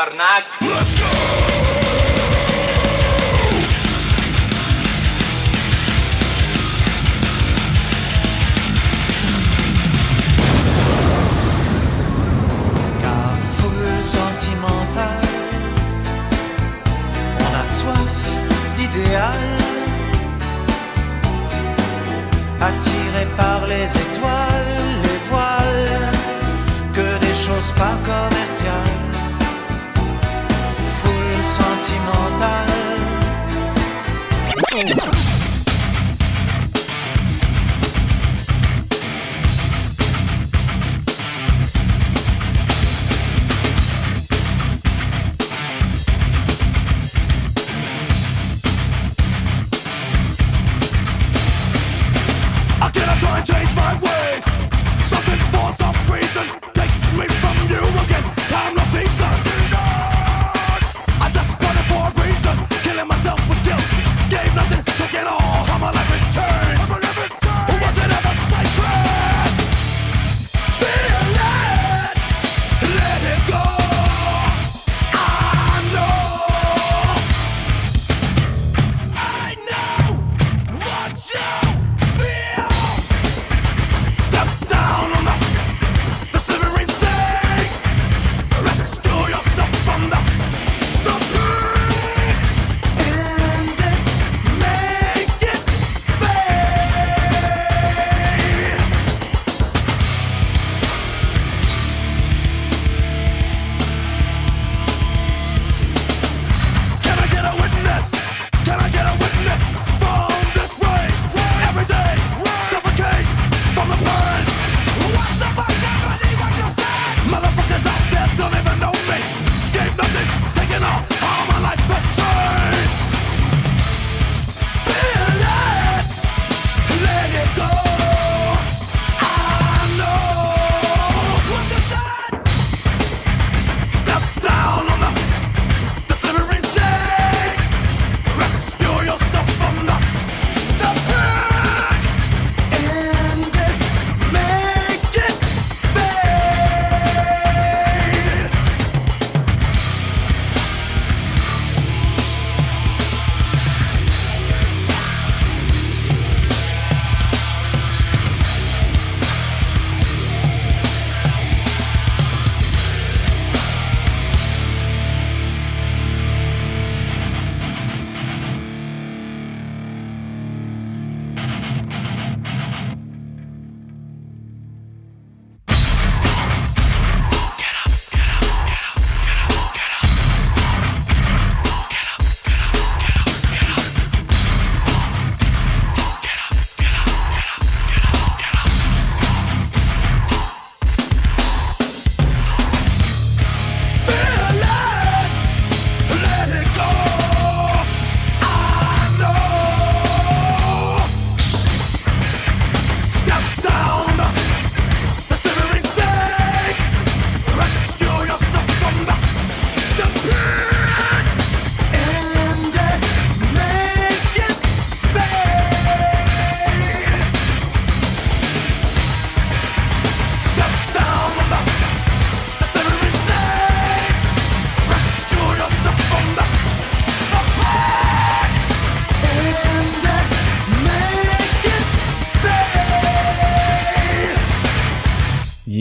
tabarnak!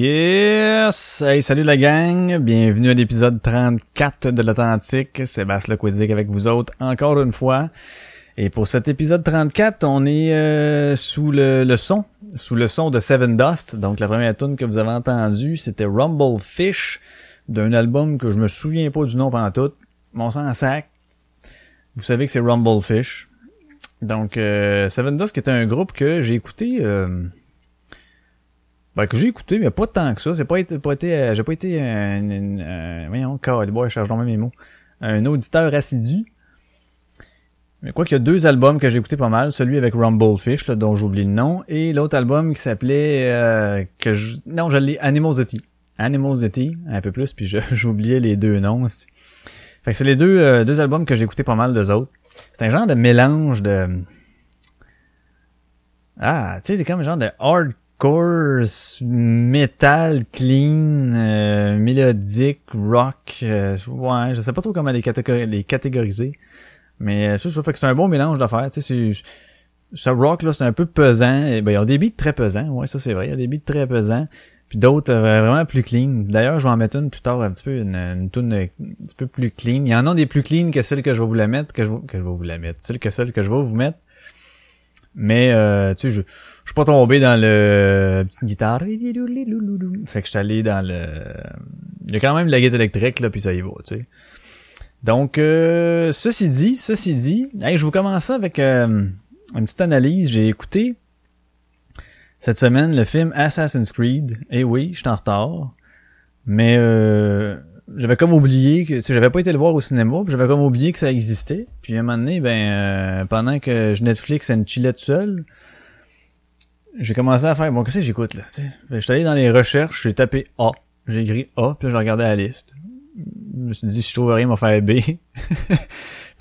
Yes! Hey, salut la gang! Bienvenue à l'épisode 34 de l'Authentique. Sébastien Lequidic avec vous autres encore une fois. Et pour cet épisode 34, on est euh, sous le, le son, sous le son de Seven Dust. Donc la première tune que vous avez entendue, c'était Rumble Fish d'un album que je me souviens pas du nom pendant tout. Mon sang en sac. Vous savez que c'est Rumble Fish. Donc euh, Seven Dust qui est un groupe que j'ai écouté euh, ben, que j'ai écouté, mais pas tant que ça. C'est pas été, pas été, euh, j'ai pas été un, un- voyons, je cherche dans mes mots. Un auditeur assidu. Mais quoi qu'il y a deux albums que j'ai écouté pas mal, celui avec Rumblefish, là, dont j'oublie le nom, et l'autre album qui s'appelait, euh, que je, non, je l'ai, Animosity. Animosity, un peu plus, puis j'oubliais les deux noms. aussi. Fait que c'est les deux, euh, deux albums que j'ai écouté pas mal d'eux autres. C'est un genre de mélange de, ah, tu sais, c'est comme un genre de hard hardcore, metal, clean, euh, mélodique, rock. euh, ouais, je sais pas trop comment les, catégor- les catégoriser. Mais euh, ça, ça fait que c'est un bon mélange d'affaires. Tu sais, ce rock là, c'est un peu pesant. Ben, il y a des beats très pesants. Ouais, ça c'est vrai. Il y a des beats très pesants. Puis d'autres euh, vraiment plus clean. D'ailleurs, je vais en mettre une plus tard, un petit peu, une, une tune un petit peu plus clean. Il y en a des plus clean que celle que je vais vous la mettre, que je, que je vais vous la mettre. Celle que celle que je vais vous mettre. Mais euh, tu sais, je, je suis pas tombé dans le petite guitare. Fait que je suis allé dans le. Il y a quand même la guitare électrique là, puis ça y va, tu sais. Donc, euh, ceci dit, ceci dit, hey, je vous commence avec euh, une petite analyse. J'ai écouté cette semaine le film Assassin's Creed. Eh oui, je suis en retard. Mais euh, j'avais comme oublié que tu sais, j'avais pas été le voir au cinéma, puis j'avais comme oublié que ça existait. Puis à un moment donné, ben euh, pendant que je Netflix and chillais tout seul, j'ai commencé à faire bon qu'est-ce que j'écoute là, tu sais? Je suis allé dans les recherches, j'ai tapé A, j'ai écrit A, puis là, j'ai regardé la liste. Je me suis dit si je trouve rien, va faire B. puis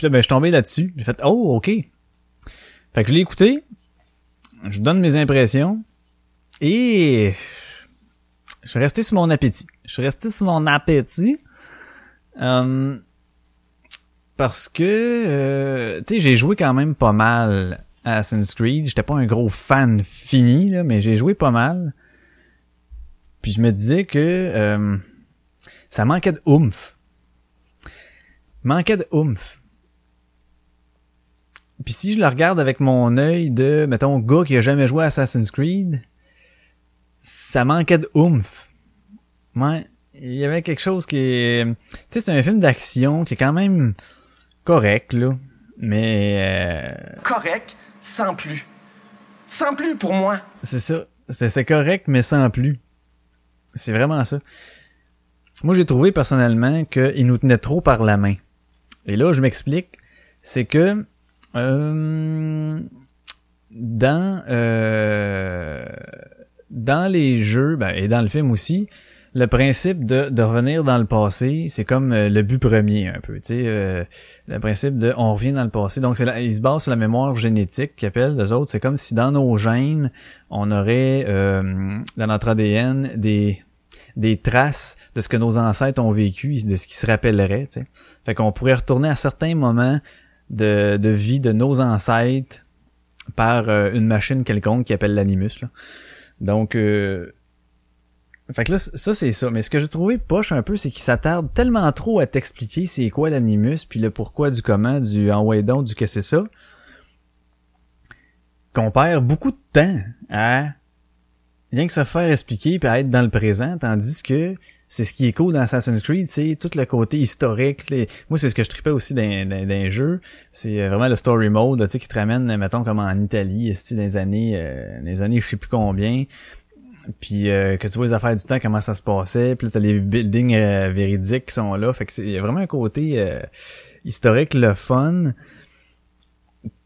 là ben je suis tombé là-dessus, j'ai fait oh OK. Fait que je l'ai écouté, je donne mes impressions et je suis resté sur mon appétit. Je suis resté sur mon appétit. Euh, parce que, euh, tu sais, j'ai joué quand même pas mal à Assassin's Creed. J'étais pas un gros fan fini, là, mais j'ai joué pas mal. Puis je me disais que euh, ça manquait de oomph. Manquait de oomph. Puis si je le regarde avec mon œil de, mettons, gars qui a jamais joué à Assassin's Creed, ça manquait de oomph. Ouais, il y avait quelque chose qui est... Tu sais, c'est un film d'action qui est quand même correct, là. Mais... euh, correct, sans plus. Sans plus pour moi. c'est ça. C'est c'est correct, mais sans plus. C'est vraiment ça. Moi, j'ai trouvé personnellement qu'il nous tenait trop par la main. Et là, je m'explique. C'est que... euh, dans... euh, dans les jeux, ben, et dans le film aussi, le principe de, de revenir dans le passé, c'est comme euh, le but premier un peu, tu sais, euh, le principe de on revient dans le passé. Donc c'est il se base sur la mémoire génétique qu'ils appellent les autres. C'est comme si dans nos gènes, on aurait euh, dans notre ADN des des traces de ce que nos ancêtres ont vécu, de ce qu'ils se rappelleraient, tu. Fait qu'on pourrait retourner à certains moments de, de vie de nos ancêtres par euh, une machine quelconque qui appelle l'animus. Donc, euh, fait que là, ça c'est ça. Mais ce que j'ai trouvé poche un peu, c'est qu'il s'attarde tellement trop à t'expliquer c'est quoi l'animus, puis le pourquoi du comment, du en ouais donc, du que c'est ça, qu'on perd beaucoup de temps à rien que se faire expliquer puis être dans le présent, tandis que c'est ce qui est cool dans Assassin's Creed, c'est tout le côté historique. Moi, c'est ce que je tripais aussi dans, dans, jeux. C'est euh, vraiment le story mode, tu sais, qui te ramène, mettons, comme en Italie, dans les années, euh, les années, je sais plus combien. Puis euh, que tu vois les affaires du temps, comment ça se passait. Puis t'as les buildings euh, véridiques qui sont là. Fait que c'est y a vraiment un côté euh, historique, le fun.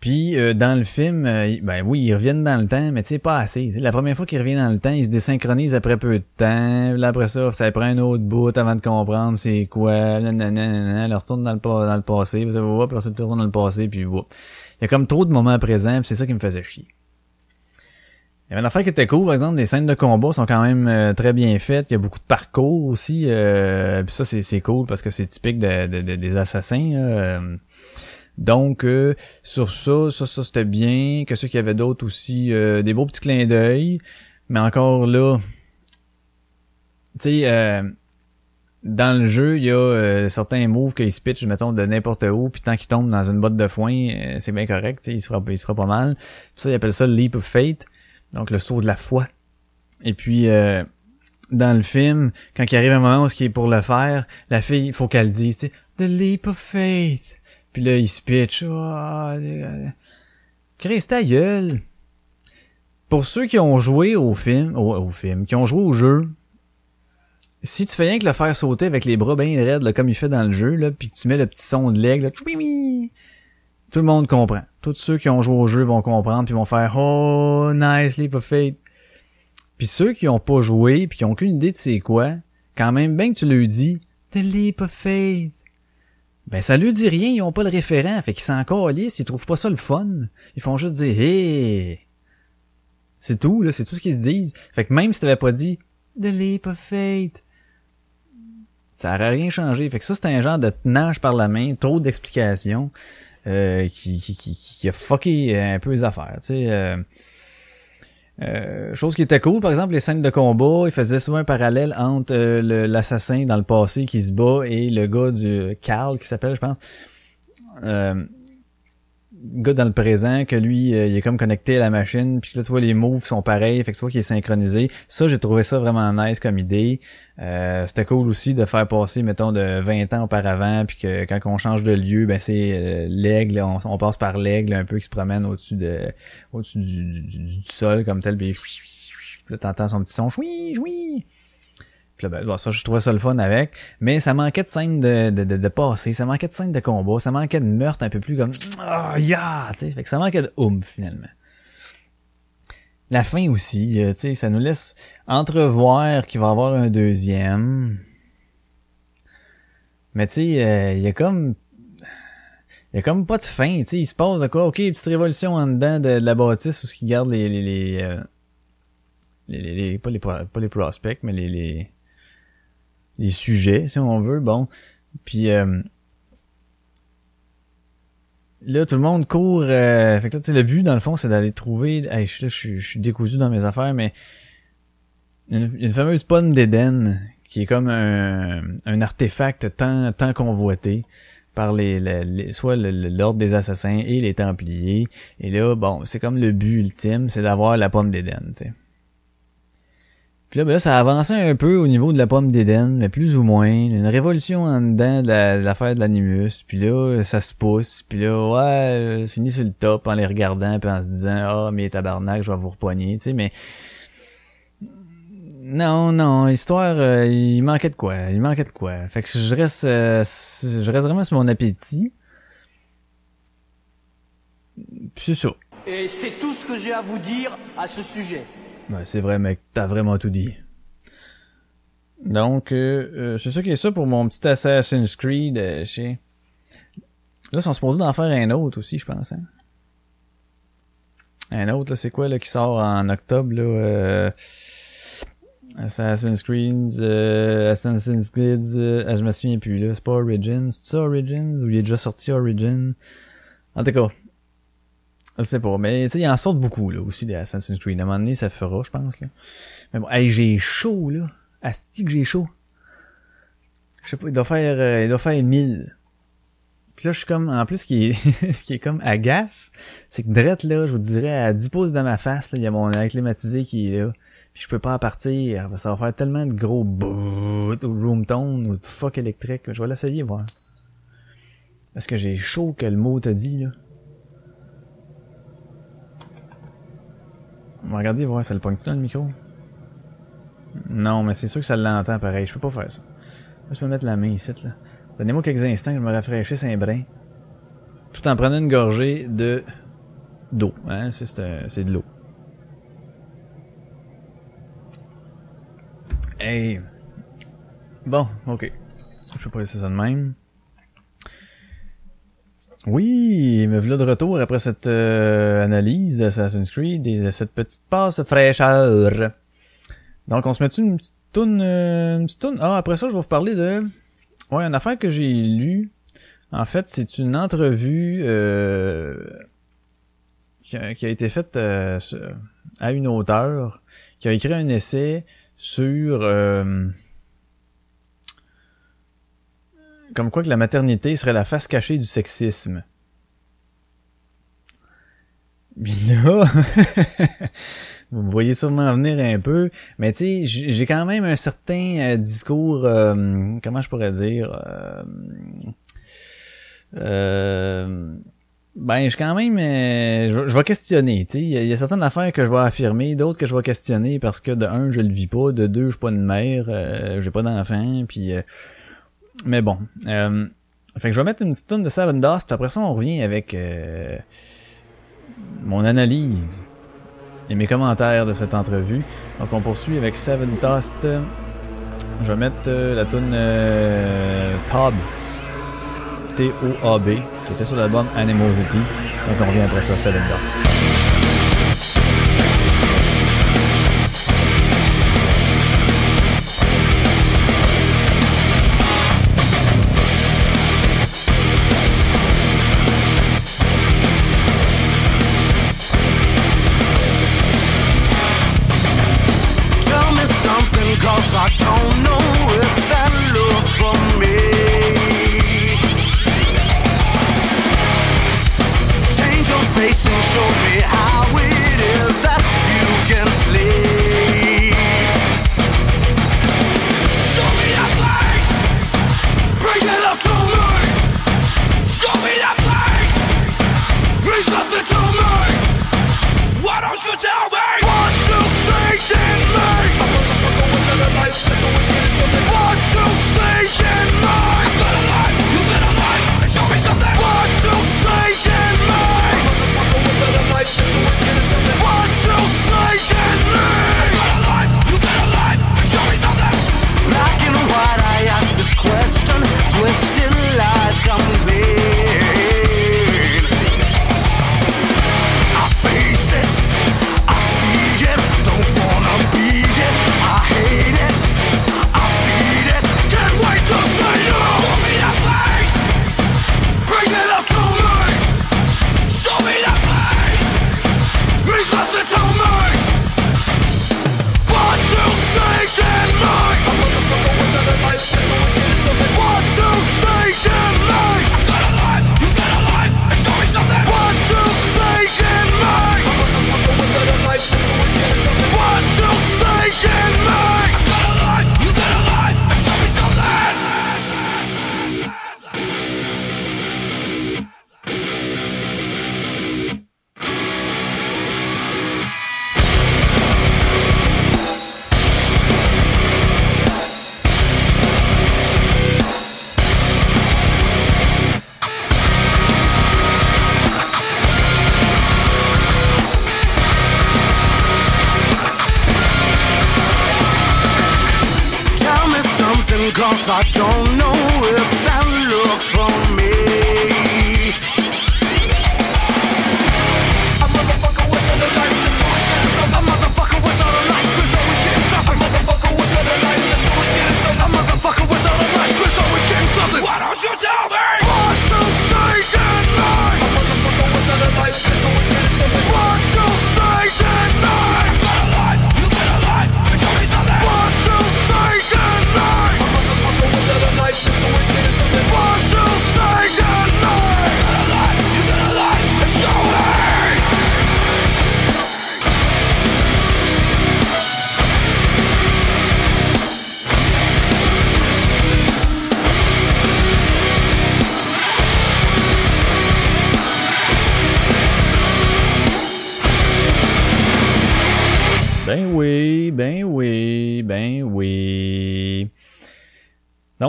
Puis euh, dans le film, euh, ben oui, ils reviennent dans le temps, mais tu sais, pas assez. La première fois qu'ils reviennent dans le temps, ils se désynchronisent après peu de temps. Là, après ça, ça prend un autre bout avant de comprendre c'est quoi. Nanana, ils retournent dans le, dans le passé. Ça va, puis après ça, ils retournent dans le passé, puis whoop. Il y a comme trop de moments présents, puis c'est ça qui me faisait chier. Il y avait une affaire qui était cool, par exemple, les scènes de combat sont quand même euh, très bien faites. Il y a beaucoup de parcours aussi. Euh, puis ça, c'est, cool parce que c'est typique de, de- de- des assassins. là. Donc, euh, sur ça, ça, ça c'était bien. Que ceux qui avaient d'autres aussi, euh, des beaux petits clins d'œil. Mais encore là, tu sais, euh, dans le jeu, il y a certains moves qu'ils pitchent, mettons, de n'importe où, puis tant qu'ils tombent dans une botte de foin, c'est bien correct, tu sais, il se pas mal. Ça, ils appellent ça le leap of fate, donc le saut de la foi. Et puis, dans le film, quand il arrive un moment où ce qui est pour le faire, la fille, il faut qu'elle dise, tu sais, the leap of fate. Puis là, il se pitch. Oh, ta gueule. Pour ceux qui ont joué au film, au, au film, qui ont joué au jeu, si tu fais rien que le faire sauter avec les bras bien raides, là, comme il fait dans le jeu, là, puis que tu mets le petit son de l'aigle, tout le monde comprend. Tous ceux qui ont joué au jeu vont comprendre, puis vont faire « Oh, nice, leap of fate ». Puis ceux qui ont pas joué, puis qui ont aucune idée de c'est quoi, quand même, bien que tu leur dis « The leap of fate », ben ça lui dit rien, ils ont pas le référent, fait qu'ils s'en calissent, ils trouvent pas ça le fun. Ils font juste dire « Hey ». C'est tout, là, c'est tout ce qu'ils se disent. Fait que même si t'avais pas dit The Leap of Fate, ça aurait rien changé. Fait que ça, c'est un genre de tenage par la main, trop d'explications, euh, qui, qui, qui, qui a fucké un peu les affaires, tu sais. Euh, euh, chose qui était cool, par exemple, les scènes de combat, il faisait souvent un parallèle entre euh, l'assassin dans le passé qui se bat et le gars du Carl qui s'appelle, je pense. Euh, gars dans le présent que lui euh, il est comme connecté à la machine puis que là tu vois les moves sont pareils fait que tu vois qu'il est synchronisé. Ça j'ai trouvé ça vraiment nice comme idée. Euh, c'était cool aussi de faire passer mettons de 20 ans auparavant puis que quand on change de lieu ben c'est euh, l'aigle on, passe par l'aigle un peu qui se promène au-dessus de au-dessus du, du, du- du sol comme tel puis là t'entends son petit son choui choui ben, bon, ça, je trouvais ça le fun avec. Mais ça manquait de scènes de, de, de, de passé, ça manquait de scènes de combat, ça manquait de meurtre un peu plus comme Ah, yeah! tu sais. Fait que ça manquait de oomph, finalement. La fin aussi, euh, ça nous laisse entrevoir qu'il va y avoir un deuxième. Mais tu sais, euh, il y a comme... Il y a comme pas de fin, tu sais, il se passe de quoi? Ok, petite révolution en dedans de, la bâtisse où ce qui garde les... les, les, euh, les, les- les- pas, les pas les prospects, mais les, les, les sujets, si on veut, bon. Puis euh, là, tout le monde court. euh, fait que là, le but, dans le fond, c'est d'aller trouver. Je, je, suis- décousu dans mes affaires, mais une, fameuse pomme d'Éden qui est comme un, un artefact tant, tant convoité par les, les- soit l'ordre des assassins et les Templiers. Et là, bon, c'est comme le but ultime, c'est d'avoir la pomme d'Éden, tu. Puis là, ben là, ça a avancé un peu au niveau de la pomme d'Éden, mais plus ou moins. Une révolution en dedans de la- de l'affaire de l'animus. Puis là, ça se pousse. Puis là, ouais, euh, fini sur le top en les regardant puis en se disant « Ah, mais tabarnak, je vais vous repoigner. » Tu sais, mais... Non, non, l'histoire, euh, il manquait de quoi. Il manquait de quoi. Fait que je reste, euh, je reste vraiment sur mon appétit. Puis c'est ça. Et c'est tout ce que j'ai à vous dire à ce sujet. Ouais, c'est vrai, mec, t'as vraiment tout dit. Donc, euh, euh, c'est ça qui est ça pour mon petit Assassin's Creed. euh, chez... Là, ils sont supposés d'en faire un autre aussi, je pense. Hein? Un autre, c'est quoi, là, qui sort en octobre, là? Euh... Assassin's Creed, euh, Assassin's Creed, euh, ah, je me souviens plus, là. C'est pas Origins. C'est ça Origins? Ou il est déjà sorti Origin? En tout cas, je sais pas, mais tu sais, il en sort beaucoup, là, aussi, des Assassin's Creed. À un moment donné, ça fera, je pense, là. Mais bon, hey, j'ai chaud, là. Asti que j'ai chaud. Je sais pas, il doit faire, euh, il doit faire 1000. Puis là, je suis comme, en plus, ce qui est, ce qui est comme agace, c'est que drette, là, je vous dirais, à 10 pouces de ma face, là, il y a mon air climatisé qui est là. Puis je peux pas partir. Ça va faire tellement de gros bout ou room tone ou de fuck électrique. Je vais l'essayer, voir. Parce que j'ai chaud que le mot t'a dit, là. On va regarder, voir, ça le pogne tout dans le micro? Non, mais c'est sûr que ça l'entend pareil. Je peux pas faire ça. Je peux mettre la main ici, là. Donnez-moi quelques instants que je me rafraîchisse un brin. Tout en prenant une gorgée de d'eau. Hein? Un- c'est de l'eau. Hey. Bon, ok. Je peux pas laisser ça de même. Oui, me voilà de retour après cette euh, analyse d'Assassin's Creed et cette petite passe fraîcheur. Donc, on se met une petite toune, euh, une petite toune? Ah, après ça, je vais vous parler de... Ouais, une affaire que j'ai lue. En fait, c'est une entrevue euh, qui, a, qui a été faite euh, à une auteure qui a écrit un essai sur... euh, comme quoi que la maternité serait la face cachée du sexisme. Puis là, vous me voyez sûrement venir un peu, mais tu sais, j'ai quand même un certain euh, discours, euh, comment je pourrais dire, euh, euh, ben, je quand même, euh, je, vais- questionner, tu sais, il y, a- certaines affaires que je vais affirmer, d'autres que je vais questionner parce que de un, je le vis pas, de deux, je suis pas une mère, j'ai pas d'enfant, puis mais bon. Euh, fait que je vais mettre une petite tonne de Seven Dust, après ça, on revient avec euh, mon analyse et mes commentaires de cette entrevue. Donc, on poursuit avec Seven Dust. Je vais mettre euh, la tune euh, Tob. T-O-A-B, qui était sur l'album Animosity. Donc, on revient après ça, Seven Dust.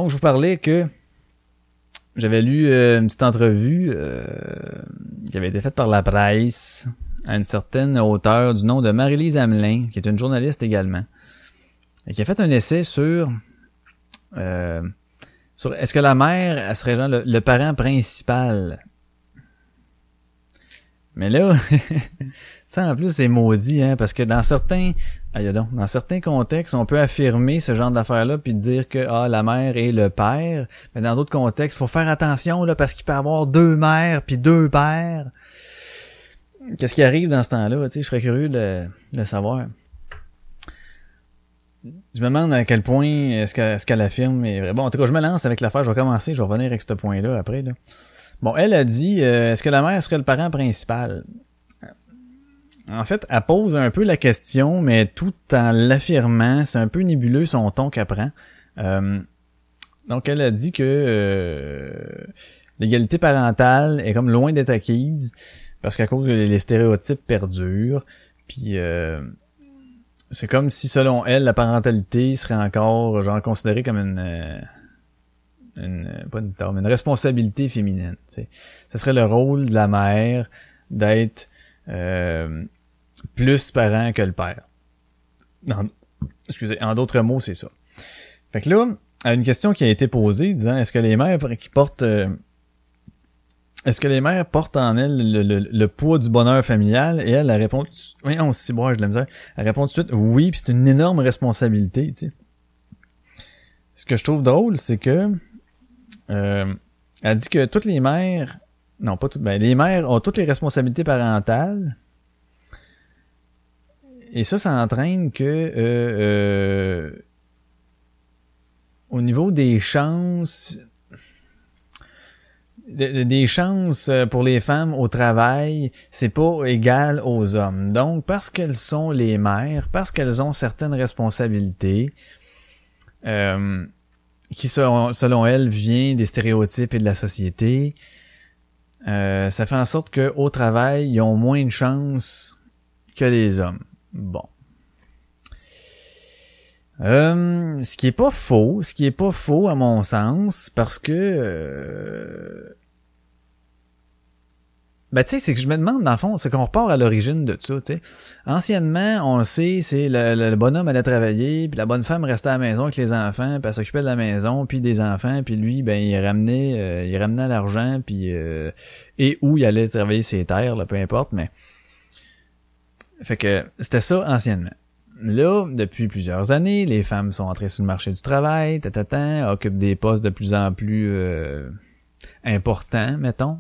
Donc, je vous parlais que j'avais lu euh, une petite entrevue euh, qui avait été faite par la presse à une certaine auteure du nom de Marie-Lise Hamelin, qui est une journaliste également, et qui a fait un essai sur euh, sur est-ce que la mère elle serait genre le, le parent principal. Mais là, ça en plus c'est maudit, hein, parce que dans certains, aïe donc, dans certains contextes, on peut affirmer ce genre d'affaires-là puis dire que ah la mère est le père, mais dans d'autres contextes, faut faire attention là parce qu'il peut avoir deux mères puis deux pères. Qu'est-ce qui arrive dans ce temps-là, tu sais, je serais curieux de, le savoir. Je me demande à quel point est-ce qu'elle affirme est. Bon, en tout cas, je me lance avec l'affaire, je vais commencer, je vais revenir avec ce point-là après. Là. Bon, elle a dit euh, est-ce que la mère serait le parent principal? En fait, elle pose un peu la question, mais tout en l'affirmant, c'est un peu nébuleux son ton qu'elle prend. Euh, donc, elle a dit que euh, l'égalité parentale est comme loin d'être acquise parce qu'à cause que les stéréotypes perdurent. Puis c'est comme si, selon elle, la parentalité serait encore genre considérée comme une, une pas une tare, mais une responsabilité féminine. tu sais. Ce serait le rôle de la mère d'être euh, plus parent que le père. En, excusez, en d'autres mots, c'est ça. Fait que là, à une question qui a été posée, disant est-ce que les mères qui portent euh, est-ce que les mères portent en elles le, le- le poids du bonheur familial? Et elle, elle répond, oui, on s'y boit, de la misère. Elle répond tout de suite, oui, puis c'est une énorme responsabilité, tu sais. Ce que je trouve drôle, c'est que, euh, elle dit que toutes les mères, non, pas toutes, ben, les mères ont toutes les responsabilités parentales. Et ça, ça entraîne que, euh, euh, au niveau des chances, de- de- des chances euh, pour les femmes au travail, c'est pas égal aux hommes. Donc, parce qu'elles sont les mères, parce qu'elles ont certaines responsabilités, euh, qui selon, elles vient des stéréotypes et de la société, euh, ça fait en sorte que au travail, ils ont moins de chances que les hommes. Bon. Euh, ce qui est pas faux, ce qui est pas faux à mon sens, parce que euh, ben tu sais, c'est que je me demande dans le fond, c'est qu'on repart à l'origine de tout ça, tu sais. Anciennement, on le sait, c'est le, le- bonhomme allait travailler, puis la bonne femme restait à la maison avec les enfants, puis elle s'occupait de la maison, puis des enfants, puis lui, ben il ramenait, euh, il ramenait l'argent, puis euh, et où il allait travailler ses terres, là, peu importe, mais fait que c'était ça anciennement. Là, depuis plusieurs années, les femmes sont entrées sur le marché du travail, tatatan, occupent des postes de plus en plus euh, importants, mettons.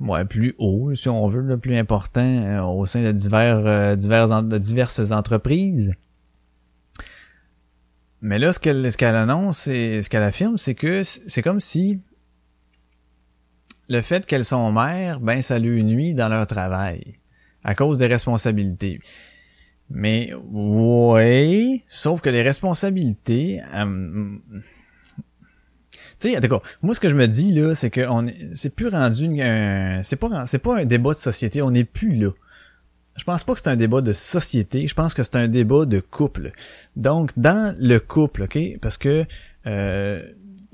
Ouais, plus haut, si on veut, le plus important euh, au sein de divers, euh, divers de diverses entreprises. Mais là, ce qu'elle ce qu'elle annonce et ce qu'elle affirme, c'est que c'est comme si le fait qu'elles sont mères, ben ça lui nuit dans leur travail à cause des responsabilités. Mais ouais, sauf que les responsabilités, euh, tu sais, en tout moi ce que je me dis là, c'est que on est- c'est plus rendu, un- c'est pas, c'est pas un débat de société, on n'est plus là. Je pense pas que c'est un débat de société, je pense que c'est un débat de couple. Donc dans le couple, ok, parce que euh,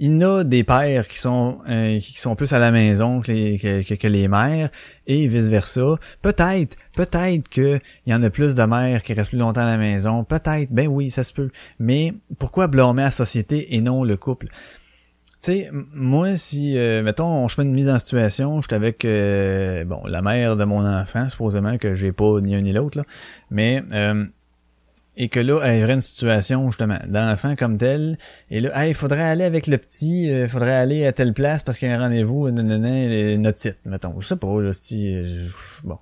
il y a des pères qui sont euh, qui sont plus à la maison que les, que, les mères et vice versa. Peut-être, peut-être que il y en a plus de mères qui restent plus longtemps à la maison. Peut-être, ben oui, ça se peut. Mais pourquoi blâmer la société et non le couple? Sais, moi, si, euh, mettons, je fais une mise en situation, j'étais avec, euh, bon, la mère de mon enfant, supposément que j'ai pas ni un ni l'autre, là, mais, euh, et que là, il y aurait une situation, justement, d'enfant comme tel, et là, il faudrait aller avec le petit, il faudrait aller à telle place parce qu'il y a un rendez-vous, notre site, mettons, je sais pas, là, si, bon,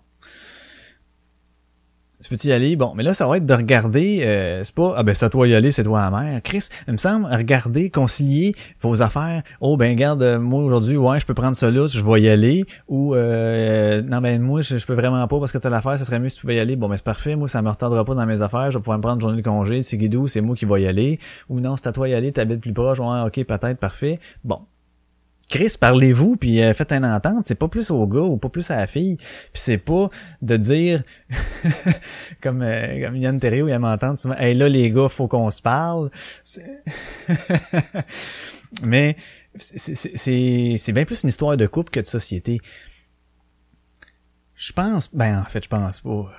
tu peux y aller? Bon, mais là, ça va être de regarder, euh, c'est pas, ah ben c'est à toi y aller, c'est toi la mère. Chris, il me semble, regarder, concilier vos affaires. Oh ben garde, euh, moi aujourd'hui, ouais, je peux prendre ça là, je vais y aller. Ou, euh, non ben moi, je, peux vraiment pas parce que t'as l'affaire, ça serait mieux si tu pouvais y aller. Bon ben c'est parfait, moi ça me retardera pas dans mes affaires, je vais pouvoir me prendre une journée de congé, c'est Guidou, c'est moi qui vais y aller. Ou non, c'est à toi y aller, t'habites plus proche, ouais, ok, peut-être, parfait. Bon, Chris, parlez-vous puis euh, faites une entente, c'est pas plus au gars ou pas plus à la fille, puis c'est pas de dire comme euh, comme Yann Terrio il m'entend souvent "Hey là les gars, faut qu'on se parle." Mais c'est bien plus une histoire de couple que de société. Je pense ben en fait, je pense pas.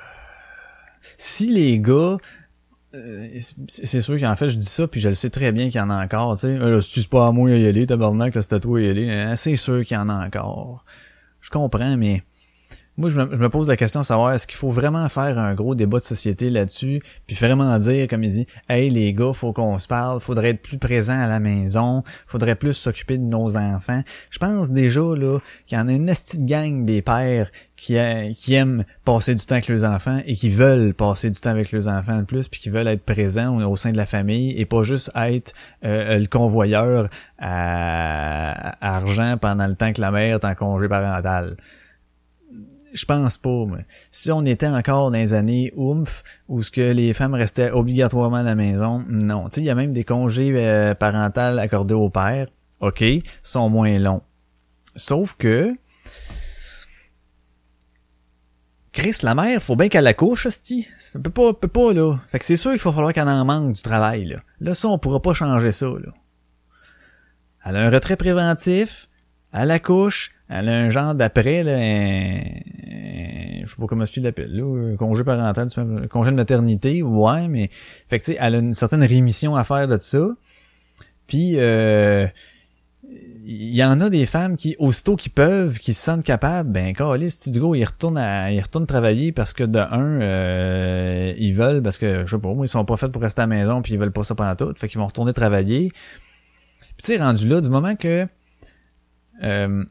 Si les gars c'est sûr qu'en fait je dis ça puis je le sais très bien qu'il y en a encore tu sais. Euh, si c'est pas à moi y aller tabarnak là c'est à toi y aller hein, c'est sûr qu'il y en a encore. Je comprends mais moi, je me, pose la question de savoir est-ce qu'il faut vraiment faire un gros débat de société là-dessus, puis vraiment dire, comme il dit, hey les gars, faut qu'on se parle, faudrait être plus présent à la maison, faudrait plus s'occuper de nos enfants. Je pense déjà là qu'il y en a une petite gang des pères qui, qui aiment passer du temps avec leurs enfants et qui veulent passer du temps avec leurs enfants le plus, puis qui veulent être présents au, sein de la famille et pas juste être euh, le convoyeur à, à, argent pendant le temps que la mère est en congé parental je pense pas. Mais si on était encore dans les années oomph où ce que les femmes restaient obligatoirement à la maison, non. Tu sais, il y a même des congés euh, parentaux accordés au père. OK, sont moins longs. Sauf que Chris, la mère, faut bien qu'elle la couche. Ça peut pas, peut pas, là. Fait que c'est sûr qu'il va falloir qu'elle en manque du travail, là. Là, ça, on pourra pas changer ça, là. Elle a un retrait préventif, elle accouche, elle a un genre d'après, là, je sais pas comment tu l'appelles, là, congé parental, congé de maternité, ouais, mais, fait que elle a une certaine rémission à faire de ça. Puis, euh, il y en a des femmes qui, aussitôt qu'ils peuvent, qui se sentent capables, ben, si du go, ils retournent à, ils retournent travailler parce que de un, euh, ils veulent, parce que, je sais pas, moi, ils sont pas faits pour rester à la maison puis ils veulent pas ça pendant tout. Fait qu'ils vont retourner travailler. Puis tu sais, rendu là, du moment que, euh,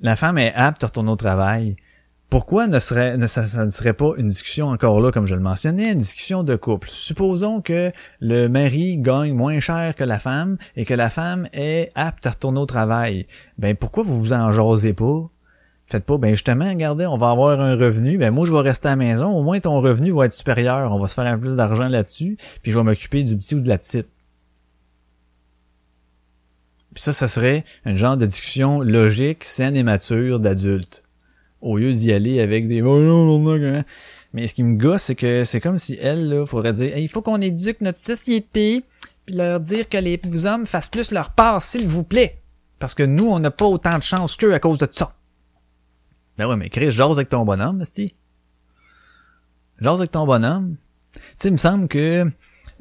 la femme est apte à retourner au travail, pourquoi ne serait, ne, ça, serait pas une discussion encore là, comme je le mentionnais, une discussion de couple? Supposons que le mari gagne moins cher que la femme et que la femme est apte à retourner au travail. Ben, pourquoi vous vous en jasez pas? Faites pas, ben justement, regardez, on va avoir un revenu, ben moi je vais rester à la maison, au moins ton revenu va être supérieur, on va se faire un peu plus d'argent là-dessus, puis je vais m'occuper du petit ou de la petite. Puis ça, ça serait un genre de discussion logique, saine et mature d'adultes au lieu d'y aller avec des hein. mais ce qui me gosse c'est que c'est comme si elle là faudrait dire il faut qu'on éduque notre société puis leur dire que les hommes fassent plus leur part s'il vous plaît. Parce que nous on n'a pas autant de chance qu'eux à cause de ça. Ben ouais mais Chris jase avec ton bonhomme esti. Jase avec ton bonhomme. Tu sais il me semble que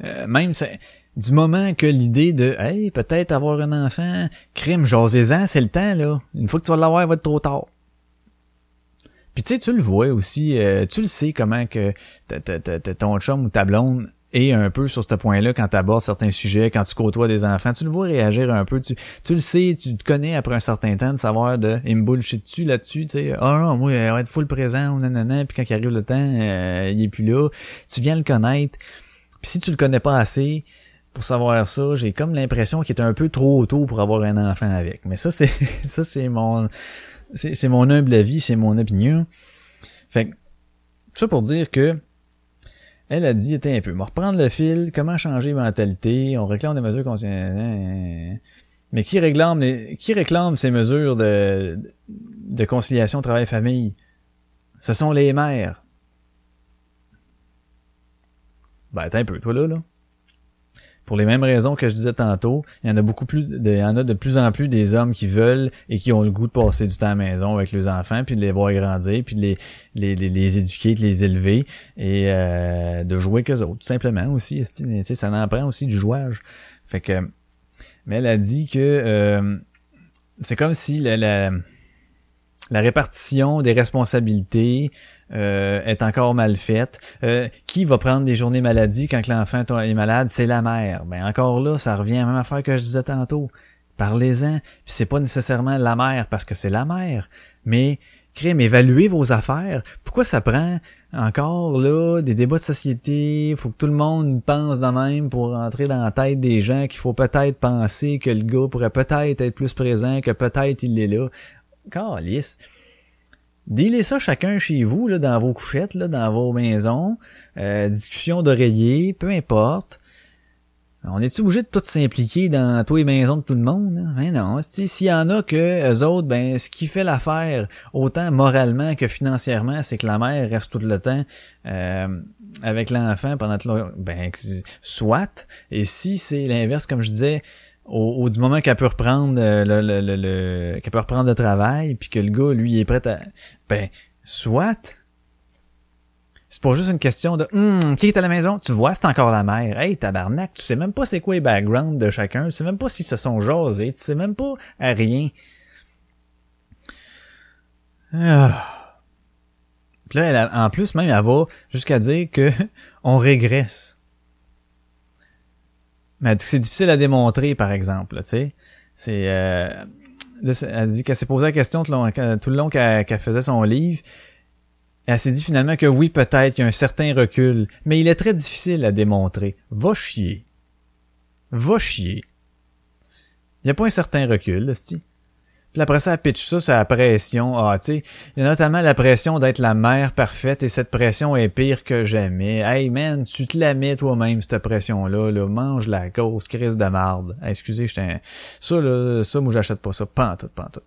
euh, même c'est du moment que l'idée de hey peut-être avoir un enfant crime jasez-en c'est le temps là une fois que tu vas l'avoir il va être trop tard puis tu sais, tu le vois aussi, euh, tu le sais comment que ton chum ou ta blonde est un peu sur ce point-là quand tu abordes certains sujets, quand tu côtoies des enfants, tu le vois réagir un peu, tu, tu le sais, tu te connais après un certain temps de savoir de il me bullshit dessus là-dessus, tu sais, ah non, moi, il va être full présent, nanana, puis quand il arrive le temps, euh, il est plus là. Tu viens le connaître. Puis si tu le connais pas assez, pour savoir ça, j'ai comme l'impression qu'il est un peu trop tôt pour avoir un enfant avec. Mais ça, c'est ça, c'est mon c'est mon humble avis, c'est mon opinion. Fait ça pour dire que elle a dit, était un peu, on va reprendre le fil, comment changer mentalité, on réclame des mesures mais qui réclame qui réclame ces mesures de, de conciliation travail-famille? Ce sont les mères. Ben, attends un peu, toi là, là. Pour les mêmes raisons que je disais tantôt, il y en a beaucoup plus, de, il y en a de plus en plus des hommes qui veulent et qui ont le goût de passer du temps à la maison avec leurs enfants, puis de les voir grandir, puis de les, les, les, éduquer, de les élever et euh, de jouer qu'eux autres, tout simplement aussi. Ça en prend aussi du jouage. Fait que, mais elle a dit que euh, c'est comme si la, la, la répartition des responsabilités euh, est encore mal faite. Euh, qui va prendre des journées maladie quand l'enfant est malade? C'est la mère. Ben encore là, ça revient à la même affaire que je disais tantôt. Parlez-en. Puis c'est pas nécessairement la mère parce que c'est la mère, mais crème, évaluez vos affaires. Pourquoi ça prend encore là des débats de société? Faut que tout le monde pense de même pour rentrer dans la tête des gens qu'il faut peut-être penser que le gars pourrait peut-être être plus présent, que peut-être il est là. Calice. Dealez ça chacun chez vous, là, dans vos couchettes, là, dans vos maisons, euh, discussion d'oreiller, peu importe. On est-tu obligé de tout s'impliquer dans tous les maisons de tout le monde? Là? Ben non. S'il y en a que eux autres, ben ce qui fait l'affaire, autant moralement que financièrement, c'est que la mère reste tout le temps euh, avec l'enfant pendant tout le ben soit. Et si c'est l'inverse, comme je disais, au, du moment qu'elle peut reprendre euh, le, le, le, qu'elle peut reprendre le travail, puis que le gars, lui, est prêt à. Ben, soit. C'est pas juste une question de hum, qui est à la maison? Tu vois, c'est encore la mère. Hey, tabarnak, tu sais même pas c'est quoi les backgrounds de chacun, tu sais même pas s'ils se sont jasés, tu sais même pas à rien. Ah. Là, elle en plus, même, elle va jusqu'à dire que on régresse. Elle dit que c'est difficile à démontrer, par exemple, tu sais. C'est... Euh, elle dit qu'elle s'est posé la question tout le long, qu'elle faisait son livre. Elle s'est dit finalement que oui, peut-être qu'il y a un certain recul, mais il est très difficile à démontrer. Va chier. Va chier. Il n'y a pas un certain recul, là, puis après ça, pitch ça sur la pression. Ah, tu sais, il y a notamment la pression d'être la mère parfaite et cette pression est pire que jamais. Hey man, tu te la mets toi-même, cette pression-là. Là. Mange la grosse crise de marde. excusez, j'étais un... Ça, là, ça, moi, j'achète pas ça. Pantoute, pantoute.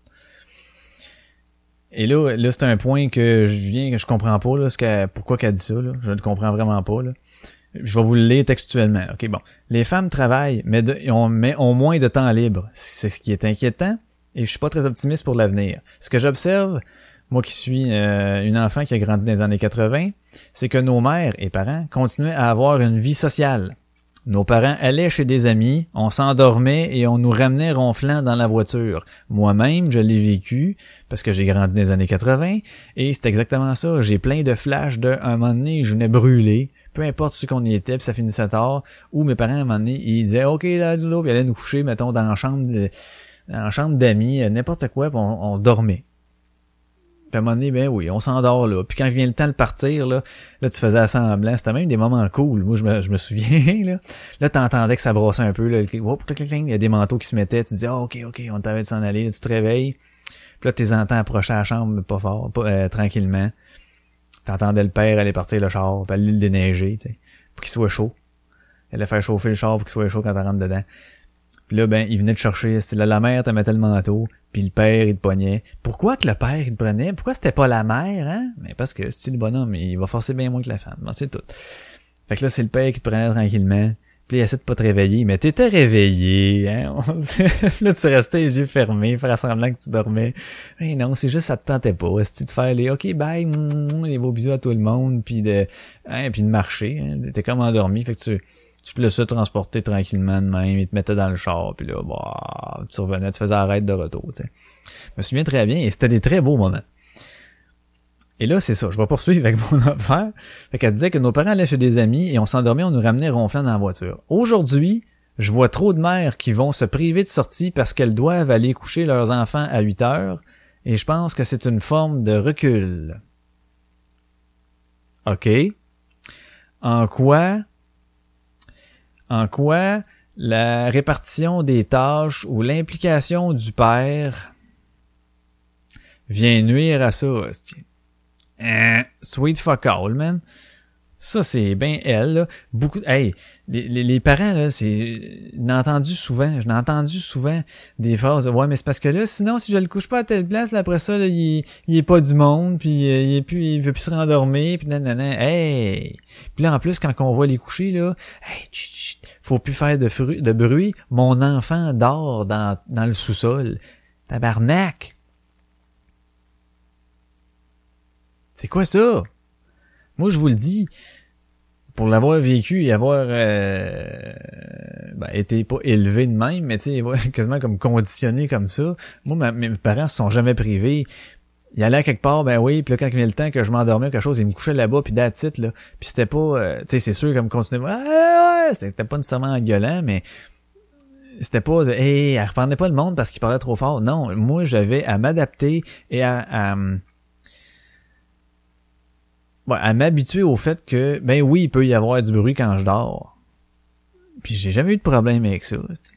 Et là, là c'est un point que je viens, que je comprends pas, là, ce pourquoi qu'elle dit ça, là. Je ne comprends vraiment pas, là. Je vais vous le lire textuellement. OK, bon. Les femmes travaillent, mais ont moins de temps libre. C'est ce qui est inquiétant et je suis pas très optimiste pour l'avenir. Ce que j'observe, moi qui suis euh, une enfant qui a grandi dans les années 80, c'est que nos mères et parents continuaient à avoir une vie sociale. Nos parents allaient chez des amis, on s'endormait et on nous ramenait ronflant dans la voiture. Moi-même, je l'ai vécu parce que j'ai grandi dans les années 80 et c'est exactement ça. J'ai plein de flashs de un moment donné, je venais brûler, peu importe ce qu'on y était, puis ça finissait tard, ou mes parents à un moment donné, ils disaient OK là, puis ils allaient nous coucher, mettons, dans la chambre en chambre d'amis, euh, n'importe quoi, on, dormait. Puis à un moment donné, ben oui, on s'endort là. Puis quand vient le temps de partir, là, là tu faisais semblant. C'était même des moments cool. Moi, je me, je me souviens, là. Là, t'entendais que ça brossait un peu, là. il y a des manteaux qui se mettaient. Tu disais, oh, ok, ok, on t'avait de s'en aller. Tu te réveilles. Puis là, tes entends approcher la chambre, mais pas fort, pas, euh, tranquillement. T'entendais le père aller partir le char, puis aller le déneiger, tu sais, pour qu'il soit chaud. Elle allait faire chauffer le char pour qu'il soit chaud quand tu rentres dedans. Puis là, ben, il venait de chercher. Là, la mère te mettait le manteau, puis le père, il te pognait. Pourquoi que le père, il te prenait? Pourquoi c'était pas la mère, hein? Mais parce que c'est le bonhomme, il va forcer bien moins que la femme. c'est tout. Fait que là, c'est le père qui te prenait tranquillement. Puis il essaie de pas te réveiller. Mais t'étais réveillé, hein? là, tu restais les yeux fermés, faire semblant que tu dormais. Mais non, c'est juste ça te tentait pas. Est-ce de faire les OK, bye, les beaux bisous à tout le monde, puis de, hein, puis de marcher. Hein? T'es comme endormi. Fait que tu tu te laissais transporter tranquillement de même, il te mettait dans le char, puis là, bah, tu revenais, tu faisais arrête de retour, tu sais. Je me souviens très bien, et c'était des très beaux moments. Et là, c'est ça, je vais poursuivre avec mon affaire. Fait qu'elle disait que nos parents allaient chez des amis et on s'endormait, on nous ramenait ronflant dans la voiture. Aujourd'hui, je vois trop de mères qui vont se priver de sortie parce qu'elles doivent aller coucher leurs enfants à 8 heures, et je pense que c'est une forme de recul. OK? En quoi en quoi la répartition des tâches ou l'implication du père vient nuire à ça, hein, sweet fuck all, man. Ça, c'est bien elle, là. Beaucoup, hey, les, les, parents, là, c'est, j'ai entendu souvent, j'ai entendu souvent des phrases, ouais, mais c'est parce que là, sinon, si je le couche pas à telle place, là, après ça, là, il, il est pas du monde, puis euh, il est plus, il veut plus se rendormir, puis nanana, hey! Puis là, en plus, quand on voit les coucher, là, hey, faut plus faire de, de bruit, mon enfant dort dans, dans le sous-sol. Tabarnak! C'est quoi ça? Moi, je vous le dis, pour l'avoir vécu et avoir euh, ben, été pas élevé de même, mais tu sais, quasiment comme conditionné comme ça. Moi, mes parents se sont jamais privés. Ils allaient à quelque part, ben oui, puis là, quand il venait le temps que je m'endormais ou quelque chose, ils me couchaient là-bas, puis that's là. Puis c'était pas, euh, tu sais, c'est sûr, comme continuer, ah, c'était pas nécessairement gueulant, mais c'était pas de, hey, elle reprenait pas le monde parce qu'il parlait trop fort. Non, moi, j'avais à m'adapter et à, à, à m'habituer au fait que, ben oui, il peut y avoir du bruit quand je dors. Puis j'ai jamais eu de problème avec ça. c'ti.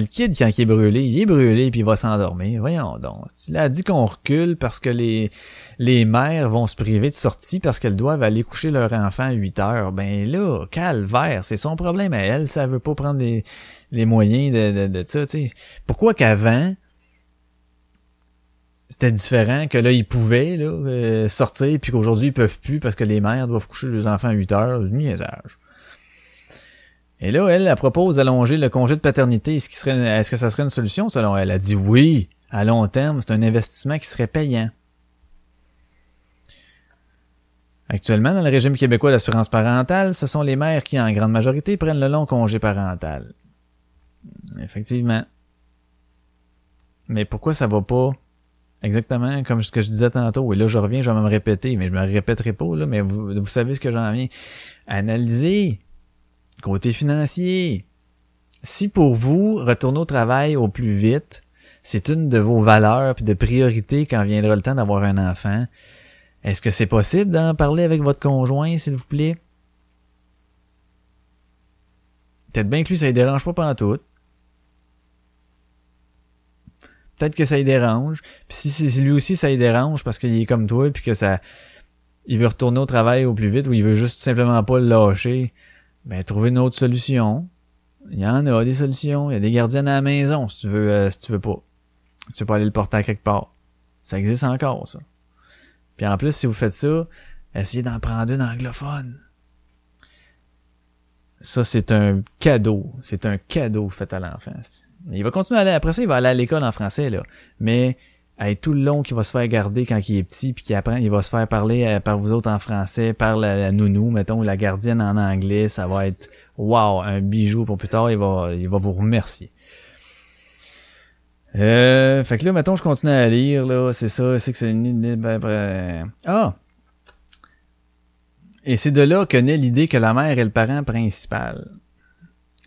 Le kid, quand il est brûlé, il est brûlé puis il va s'endormir. Voyons donc. Il a dit qu'on recule parce que les, les mères vont se priver de sortie parce qu'elles doivent aller coucher leur enfant à 8 heures. Ben là, calvaire, c'est son problème à elle. Ça veut pas prendre les, les moyens de, de, de ça, tu. Pourquoi qu'avant, c'était différent que là ils pouvaient là, euh, sortir puis qu'aujourd'hui ils peuvent plus parce que les mères doivent coucher leurs enfants à 8 heures, du niaisage. Et là, elle, elle propose d'allonger le congé de paternité. Est-ce, que ça serait une solution selon elle? Elle a dit oui, à long terme, c'est un investissement qui serait payant. Actuellement, dans le régime québécois d'assurance parentale, ce sont les mères qui, en grande majorité, prennent le long congé parental. Effectivement. Mais pourquoi ça va pas exactement comme ce que je disais tantôt? Et là, je reviens, je vais me répéter, mais je me répéterai pas, là, mais vous, vous savez ce que j'en viens. Analyser côté financier. Si pour vous, retourner au travail au plus vite, c'est une de vos valeurs puis de priorités quand viendra le temps d'avoir un enfant, est-ce que c'est possible d'en parler avec votre conjoint, s'il vous plaît? Peut-être bien que lui, ça ne dérange pas pantoute. Peut-être que ça lui dérange. Puis si, si, si lui aussi ça lui dérange parce qu'il est comme toi puis que ça il veut retourner au travail au plus vite ou il veut juste tout simplement pas le lâcher, ben trouver une autre solution. Il y en a des solutions. Il y a des gardiennes à la maison si tu veux euh, si tu veux pas. Si tu veux pas aller le porter à quelque part. Ça existe encore, ça. Puis en plus, si vous faites ça, essayez d'en prendre une anglophone. Ça, c'est un cadeau. C'est un cadeau fait à l'enfant. Il va continuer à aller, après ça, il va aller à l'école en français, là. Mais, hey, tout le long qu'il va se faire garder quand il est petit, puis qu'il apprend, il va se faire parler euh, par vous autres en français, par la, la nounou, mettons, ou la gardienne en anglais, ça va être, wow, un bijou pour plus tard, il va, il va vous remercier. Euh, fait que là, mettons, je continue à lire, là, c'est ça, c'est que c'est une... ben, ben, Ah! Et c'est de là que naît l'idée que la mère est le parent principal.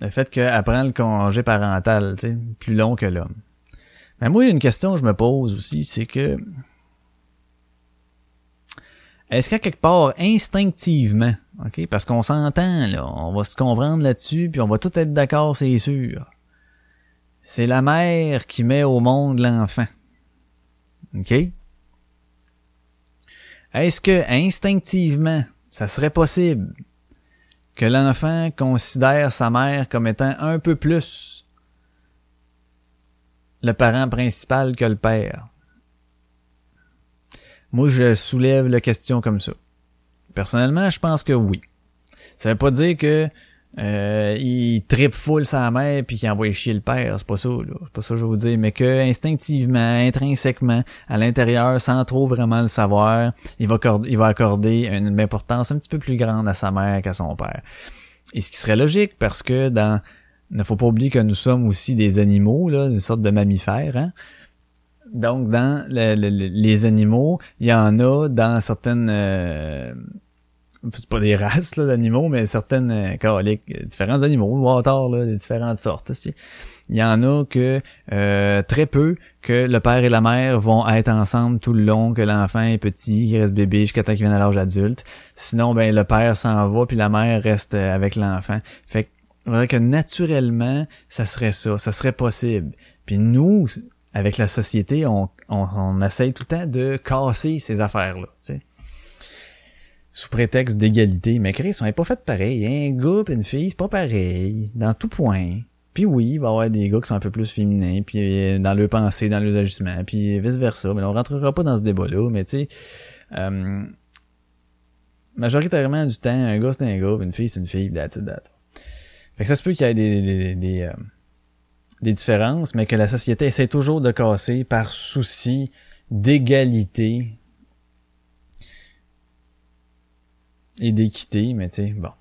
Le fait qu'elle le congé parental, tu sais, plus long que l'homme. Mais moi, une question que je me pose aussi, c'est que... Est-ce qu'à quelque part, instinctivement, ok, parce qu'on s'entend, là, on va se comprendre là-dessus, puis on va tout être d'accord, c'est sûr. C'est la mère qui met au monde l'enfant. OK? Est-ce que instinctivement, ça serait possible que l'enfant considère sa mère comme étant un peu plus le parent principal que le père? Moi, je soulève la question comme ça. Personnellement, je pense que oui. Ça veut pas dire que euh, il tripe full sa mère puis qu'il envoie chier le père, c'est pas ça, là. C'est pas ça que je veux vous dire, mais que instinctivement, intrinsèquement, à l'intérieur, sans trop vraiment le savoir, il va il va accorder une importance un petit peu plus grande à sa mère qu'à son père. Et ce qui serait logique, parce que dans ne faut pas oublier que nous sommes aussi des animaux, là, une sorte de mammifères, hein. Donc, dans le- le- le- les animaux, il y en a dans certaines euh, c'est pas des races d'animaux, mais certaines euh, euh, différents animaux, le water, là, des différentes sortes. aussi. Il y en a que euh, très peu que le père et la mère vont être ensemble tout le long, que l'enfant est petit, qu'il reste bébé jusqu'à temps qu'il vienne à l'âge adulte. Sinon, ben le père s'en va puis la mère reste euh, avec l'enfant. Fait que on dirait que naturellement, ça serait ça, ça serait possible. Puis nous, avec la société, on, on, on essaye tout le temps de casser ces affaires-là. tu sais sous prétexte d'égalité. Mais Chris, on n'est pas fait pareil. Un gars et une fille, c'est pas pareil. Dans tout point. Puis oui, il va y avoir des gars qui sont un peu plus féminins, puis euh, dans leurs pensées, dans leurs agissements, puis vice-versa. Mais on rentrera pas dans ce débat-là, mais tu sais... euh, majoritairement du temps, un gars c'est un gars, une fille c'est une fille, that's it. Fait que ça se peut qu'il y ait des, des, des, euh, des différences, mais que la société essaie toujours de casser par souci d'égalité et d'équité, mais tu sais, bon.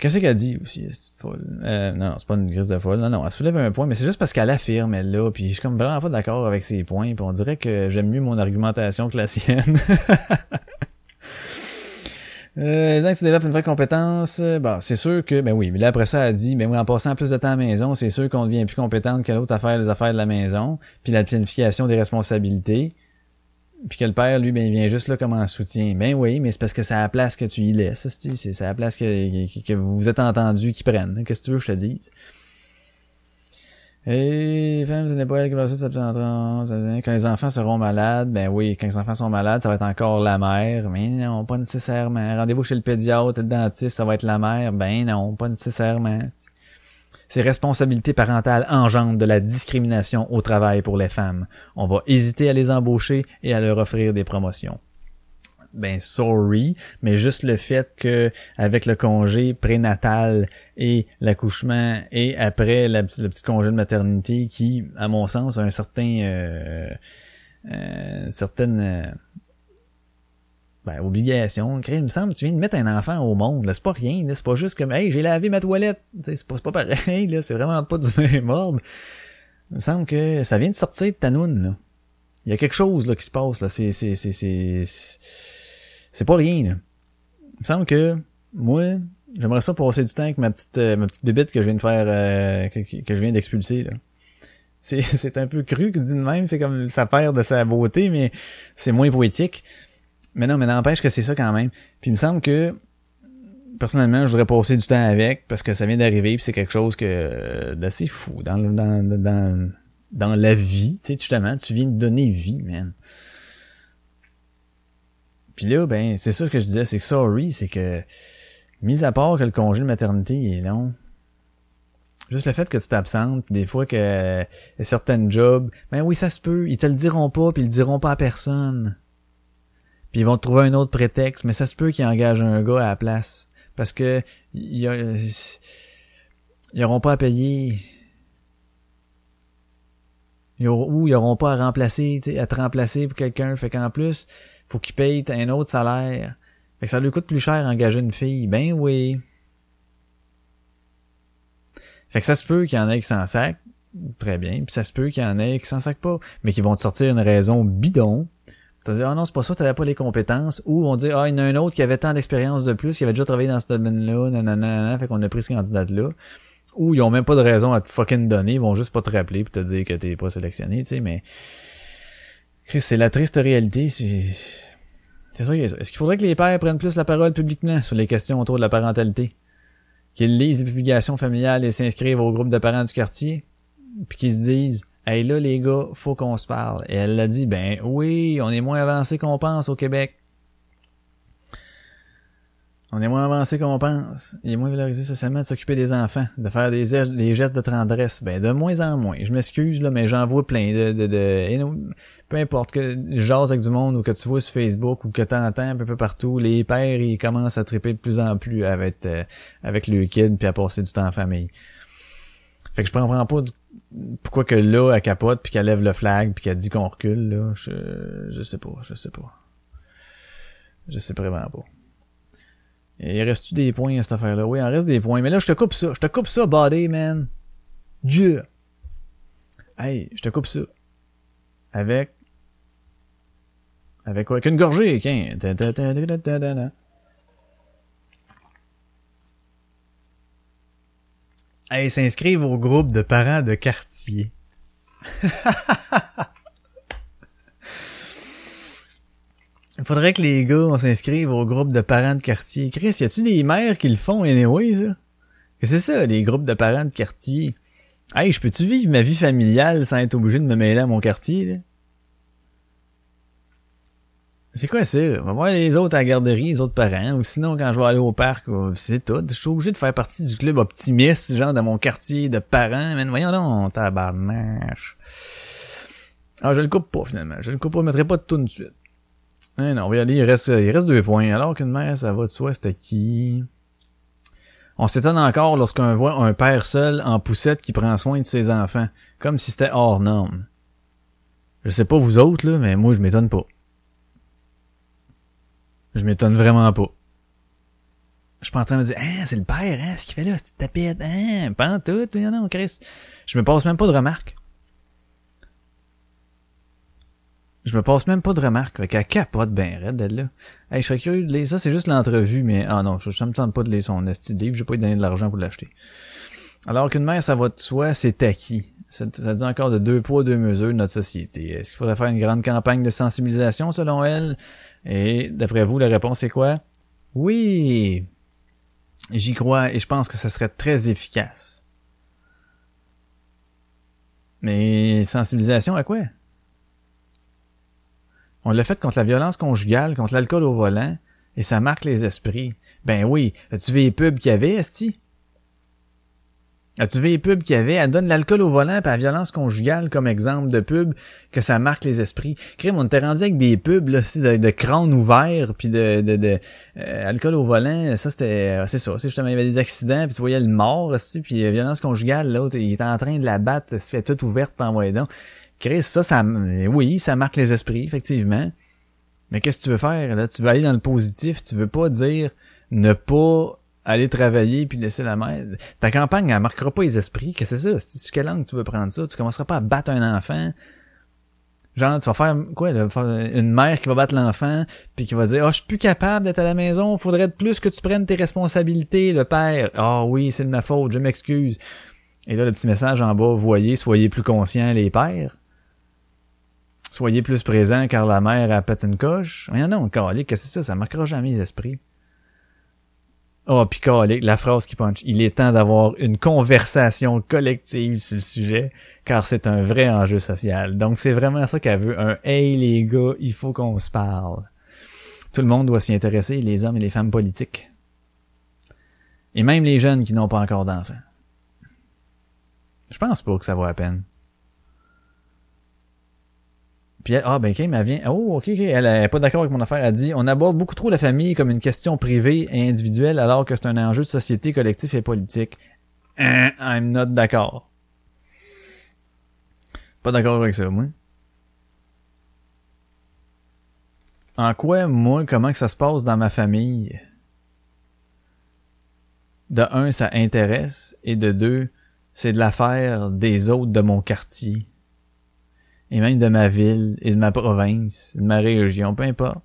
Qu'est-ce qu'elle dit aussi? folle? Euh, non, c'est pas une grise de folle. Non, non, elle soulève un point, mais c'est juste parce qu'elle affirme, elle, là, puis je suis comme vraiment pas d'accord avec ses points, on dirait que j'aime mieux mon argumentation que la sienne. Euh, donc, tu développes une vraie compétence. euh, c'est sûr que, ben oui, mais là, après ça, elle dit, ben oui, en passant plus de temps à la maison, c'est sûr qu'on devient plus compétente que l'autre à faire les affaires de la maison, puis la planification des responsabilités. Puis que le père, lui, ben, il vient juste là comme en soutien. Ben oui, mais c'est parce que c'est à la place que tu y laisses. C'est à la place que, que, que vous vous êtes entendu qu'ils prennent. Qu'est-ce que tu veux que je te dise? Et femme, ce n'est pas elle qui va ça, quand les enfants seront malades, ben oui, quand les enfants sont malades, ça va être encore la mère. Mais non, pas nécessairement. Rendez-vous chez le pédiatre, le dentiste, ça va être la mère. Ben non, pas nécessairement. Ces responsabilités parentales engendrent de la discrimination au travail pour les femmes. On va hésiter à les embaucher et à leur offrir des promotions. Ben sorry, mais juste le fait que avec le congé prénatal et l'accouchement et après le petit congé de maternité qui, à mon sens, a un certain euh, euh, certaine euh, ben, obligation. Il me semble tu viens de mettre un enfant au monde. là. C'est pas rien. C'est pas juste comme Hey, j'ai lavé ma toilette. C'est pas, c'est pas pareil, là. C'est vraiment pas du même ordre. Il me semble que ça vient de sortir de ta noune, là. Il y a quelque chose là qui se passe là. C'est c'est pas rien. Là. Il me semble que moi, j'aimerais ça passer du temps avec ma petite euh, ma petite bébite que je viens de faire euh, que, je viens d'expulser là. C'est un peu cru que dit de même, c'est comme ça perd de sa beauté, mais c'est moins poétique. Mais non, mais n'empêche que c'est ça quand même. Puis il me semble que personnellement, je voudrais passer du temps avec parce que ça vient d'arriver, puis c'est quelque chose que euh, d'assez fou dans dans dans dans la vie, tu sais justement, tu viens de donner vie, man. Puis là, ben, c'est ça que je disais, c'est que sorry, c'est que, mis à part que le congé de maternité est long, juste le fait que tu t'absentes, des fois que euh, certaines jobs, ben oui, ça se peut, ils te le diront pas, puis ils le diront pas à personne. Puis ils vont trouver un autre prétexte, mais ça se peut qu'ils engagent un gars à la place. Parce que, ils auront pas à payer. Ou ils auront pas à remplacer, à te remplacer pour quelqu'un. Fait qu'en plus, faut qu'ils payent un autre salaire. Fait que ça lui coûte plus cher engager une fille. Ben oui. Fait que ça se peut qu'il y en ait qui s'en sac. Très bien. Puis ça se peut qu'il y en ait qui s'en sac pas. Mais qui vont te sortir une raison bidon. Tu vas dire, ah non, c'est pas ça, t'avais pas les compétences. Ou on dit, ah, il y en a un autre qui avait tant d'expérience de plus, qui avait déjà travaillé dans ce domaine-là, nanana, fait qu'on a pris ce candidat-là. Ou ils ont même pas de raison à te fucking donner, ils vont juste pas te rappeler pour te dire que t'es pas sélectionné, tu sais, mais... Chris, c'est la triste réalité, c'est... Ça. Est-ce qu'il faudrait que les pères prennent plus la parole publiquement sur les questions autour de la parentalité? Qu'ils lisent les publications familiales et s'inscrivent au groupe de parents du quartier? Puis qu'ils se disent, hey là les gars, faut qu'on se parle. Et elle l'a dit, ben oui, on est moins avancé qu'on pense au Québec. On est moins avancé qu'on pense. Il est moins valorisé socialement de s'occuper des enfants, de faire des, gestes- de tendresse. Ben, de moins en moins. Je m'excuse, là, mais j'en vois plein de, de, de et peu importe que je jase avec du monde ou que tu vois sur Facebook ou que t'entends un peu, peu partout, les pères, ils commencent à triper de plus en plus avec, euh, avec le kid puis à passer du temps en famille. Fait que je comprends pas du- pourquoi que là, elle capote puis qu'elle lève le flag puis qu'elle dit qu'on recule, là. Je, je sais pas, je sais pas. Je sais vraiment pas. Il reste-tu des points à cette affaire-là? Oui, il en reste des points. Mais là, je te coupe ça. Je te coupe ça, body, man. Dieu. Hey, je te coupe ça. Avec... Avec quoi? Avec une gorgée, ta. Hey, s'inscrivent au groupe de parents de quartier. Il faudrait que les gars, on s'inscrive au groupe de parents de quartier. Chris, y a-tu des mères qui le font anyway, ça? Que c'est ça, les groupes de parents de quartier. Hey, je peux-tu vivre ma vie familiale sans être obligé de me mêler à mon quartier? C'est quoi ça? On va voir les autres à la garderie, les autres parents, ou sinon quand je vais aller au parc, euh, c'est tout. Je suis obligé de faire partie du club optimiste, genre de mon quartier de parents. Mais voyons donc, tabarnache. Ah, je le coupe pas finalement. Je le coupe pas, je mettrai pas tout de suite. Eh non, aller, il reste, il reste deux points. Alors qu'une mère, ça va de soi, c'était qui? On s'étonne encore lorsqu'on voit un père seul en poussette qui prend soin de ses enfants, comme si c'était hors norme. Je sais pas vous autres, là, mais moi, je m'étonne pas. Je m'étonne vraiment pas. Je suis pas en train de me dire, ah, c'est le père, hein, ce qu'il fait là, cette tapette, hein, pas en tout, non, non, Chris. Je me passe même pas de remarques. Je me passe même pas de remarques. Fait qu'elle capote ben raide, elle, là. Hey, je serais curieux de lire ça, c'est juste l'entrevue, mais, ah non, je, ça me tente pas de lire son esti livre, j'ai pas donné de l'argent pour l'acheter. Alors qu'une mère, ça va de soi, c'est acquis. Ça, ça dit encore de deux poids, deux mesures de notre société. Est-ce qu'il faudrait faire une grande campagne de sensibilisation, selon elle? Et, d'après vous, la réponse est quoi? Oui! J'y crois et je pense que ça serait très efficace. Mais sensibilisation à quoi? On l'a fait contre la violence conjugale, contre l'alcool au volant, et ça marque les esprits. Ben oui, as-tu vu les pubs qu'il y avait, Esti? As-tu vu les pubs qu'il y avait? Elle donne l'alcool au volant et la violence conjugale comme exemple de pub que ça marque les esprits. Crime, on était rendu avec des pubs là, de, de crâne ouvert puis de, de, de euh, alcool au volant. Ça c'était, c'est ça. C'est justement il y avait des accidents puis tu voyais le mort aussi puis violence conjugale l'autre il était en train de la battre, se fait toute ouverte par donc. Chris, ça, ça, oui, ça marque les esprits effectivement. Mais qu'est-ce que tu veux faire là? Tu veux aller dans le positif. Tu veux pas dire ne pas aller travailler puis laisser la mère. Ta campagne, elle marquera pas les esprits. Qu'est-ce que c'est ça? C'est quelle langue tu veux prendre ça? Tu commenceras pas à battre un enfant. Genre, tu vas faire quoi? Une mère qui va battre l'enfant, puis qui va dire, oh, je suis plus capable d'être à la maison, faudrait plus que tu prennes tes responsabilités, le père. Ah oh, oui, c'est de ma faute, je m'excuse. Et là, le petit message en bas, voyez, soyez plus conscients, les pères. Soyez plus présents car la mère a pète une coche. Rien non, qu'est-ce que c'est ça? Ça marquera jamais les esprits. Oh, pis la phrase qui punch. Il est temps d'avoir une conversation collective sur le sujet, car c'est un vrai enjeu social. Donc c'est vraiment ça qu'elle veut, un Hey les gars, il faut qu'on se parle. Tout le monde doit s'y intéresser, les hommes et les femmes politiques. Et même les jeunes qui n'ont pas encore d'enfants. Je pense pas que ça vaut la peine. Puis elle, ah ben ok, mais elle vient. Oh, ok, ok. Elle est pas d'accord avec mon affaire. Elle dit On aborde beaucoup trop la famille comme une question privée et individuelle alors que c'est un enjeu de société collectif et politique. Hein, I'm not d'accord. Pas d'accord avec ça, moi. En quoi, moi, comment que ça se passe dans ma famille? De un, ça intéresse, et de deux, c'est de l'affaire des autres de mon quartier et même de ma ville et de ma province, de ma région, peu importe.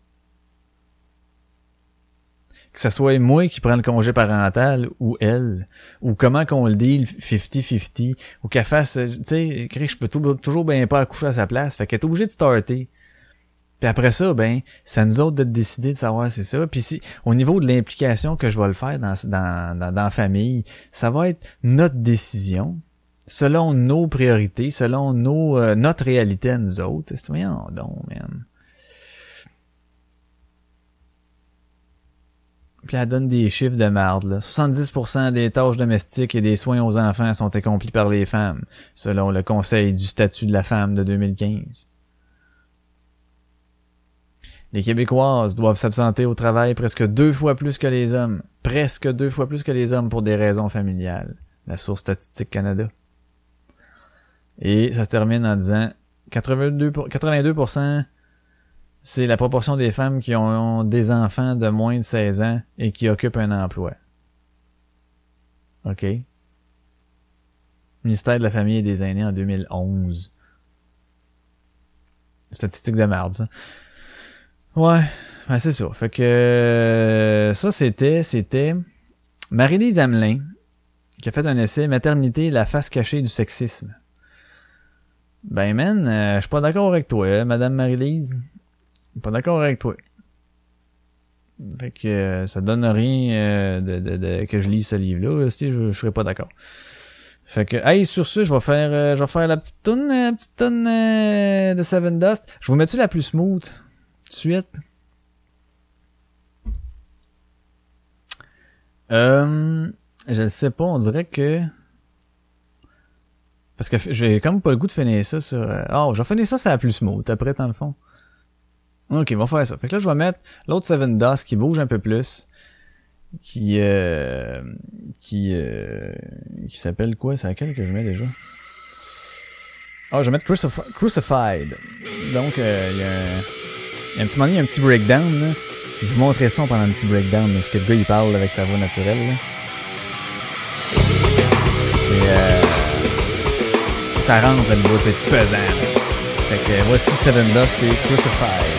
Que ce soit moi qui prends le congé parental ou elle, ou comment qu'on le dit, 50-50, ou qu'elle fasse, tu sais, je peux toujours bien pas accoucher à sa place, fait qu'elle est obligée de starter. Puis après ça, ben, c'est à nous autres de décider de savoir c'est ça. Puis si, au niveau de l'implication que je vais le faire dans, dans, dans, dans la famille, ça va être notre décision selon nos priorités, selon nos, euh, notre réalité nous autres. Voyons donc, man. Puis elle donne des chiffres de merde. Là. 70% des tâches domestiques et des soins aux enfants sont accomplis par les femmes, selon le Conseil du statut de la femme de 2015. Les Québécoises doivent s'absenter au travail presque deux fois plus que les hommes. Presque deux fois plus que les hommes pour des raisons familiales. La source Statistique Canada. Et ça se termine en disant 82, 82% c'est la proportion des femmes qui ont des enfants de moins de 16 ans et qui occupent un emploi. OK? Ministère de la Famille et des Aînés en 2011. Statistique de merde, ça. Ouais, ben c'est ça. Fait que ça, c'était, c'était Marie-Lise Hamelin, qui a fait un essai Maternité, la face cachée du sexisme. Ben man, euh, je suis pas d'accord avec toi, hein, Madame Marie-Lise. Pas d'accord avec toi. Fait que euh, ça donne rien euh, de, de, de, que je lise ce livre-là. Si je, je serais pas d'accord. Fait que, hey, sur ce, je vais faire, je vais faire la petite toune, la petite toune de Seven Dust. Je vous mets-tu la plus smooth? De suite? Euh, je sais pas, on dirait que parce que j'ai comme pas le goût de finir ça sur... Euh, oh, je vais ça ça la plus smooth, après, dans le fond. Ok, on va faire ça. Fait que là, je vais mettre l'autre Seven Dust qui bouge un peu plus. qui euh, qui euh, qui s'appelle quoi? C'est laquelle que je mets déjà? Ah je vais mettre Crucif- Crucified donc euh, il y a un, petit moment il y a un petit breakdown là. Je vous montrer ça pendant un petit breakdown là, ce que le gars il parle avec sa voix naturelle c'est euh, ça rentre le niveau c'est pesant. Fait que voici Seven Dust et Crucified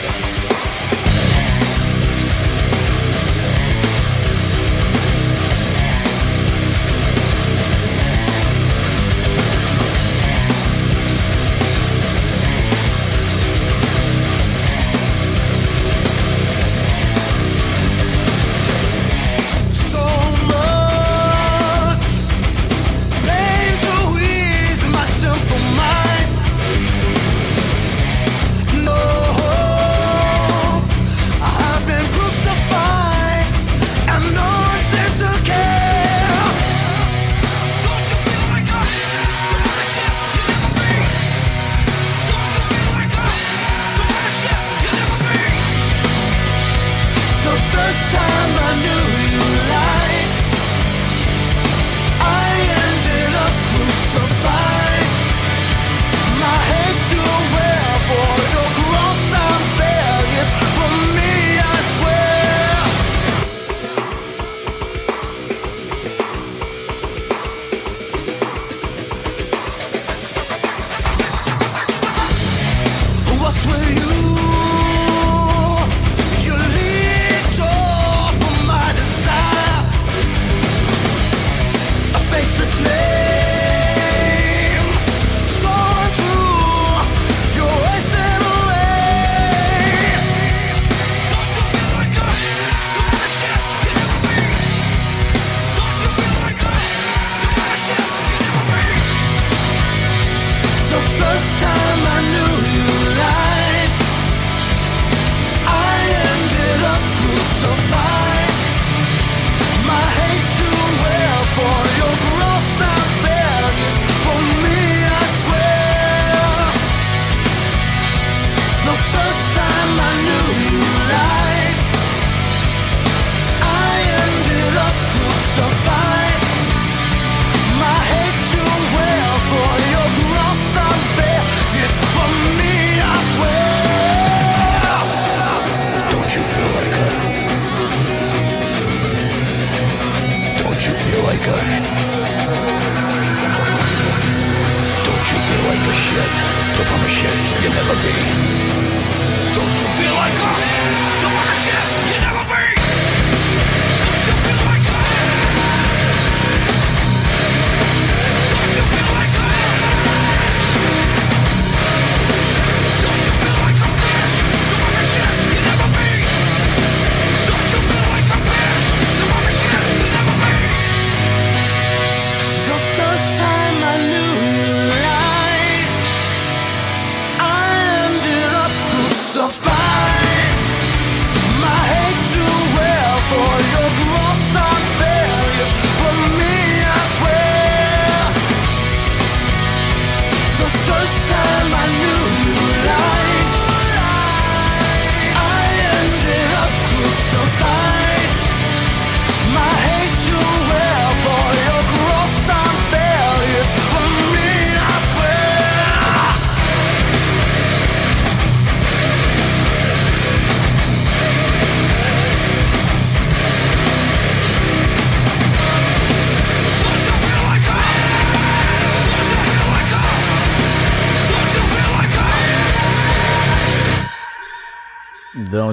I'm a you never be. Don't you feel like a? Shit you never be.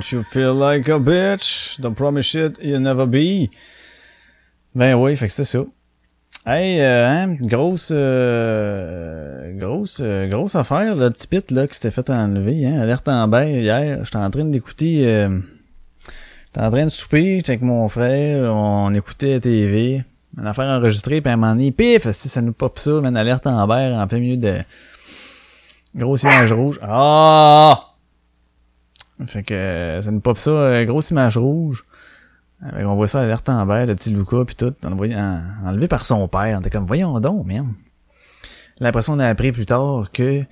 You feel like a bitch? Don't promise shit you never be. Ben oui, fait que c'est ça. Hey, euh, hein, grosse, euh, grosse, euh, grosse affaire, le petit pit là qui s'était fait enlever, hein, alerte en bain hier. J'étais en train d'écouter, euh, j'étais en train de souper, j'étais avec mon frère, on écoutait la TV, une affaire enregistrée, puis un moment pif, si ça nous pop ça, man, alerte en vert en plein milieu de grosse image rouge. Ah! Fait que euh, ça nous pop ça, euh, grosse image rouge. Fait on voit ça alerte en vert, le petit Luca puis tout, on le voyait en- enlevé par son père. On était comme voyons donc, merde. Là, après ça, on a appris plus tard que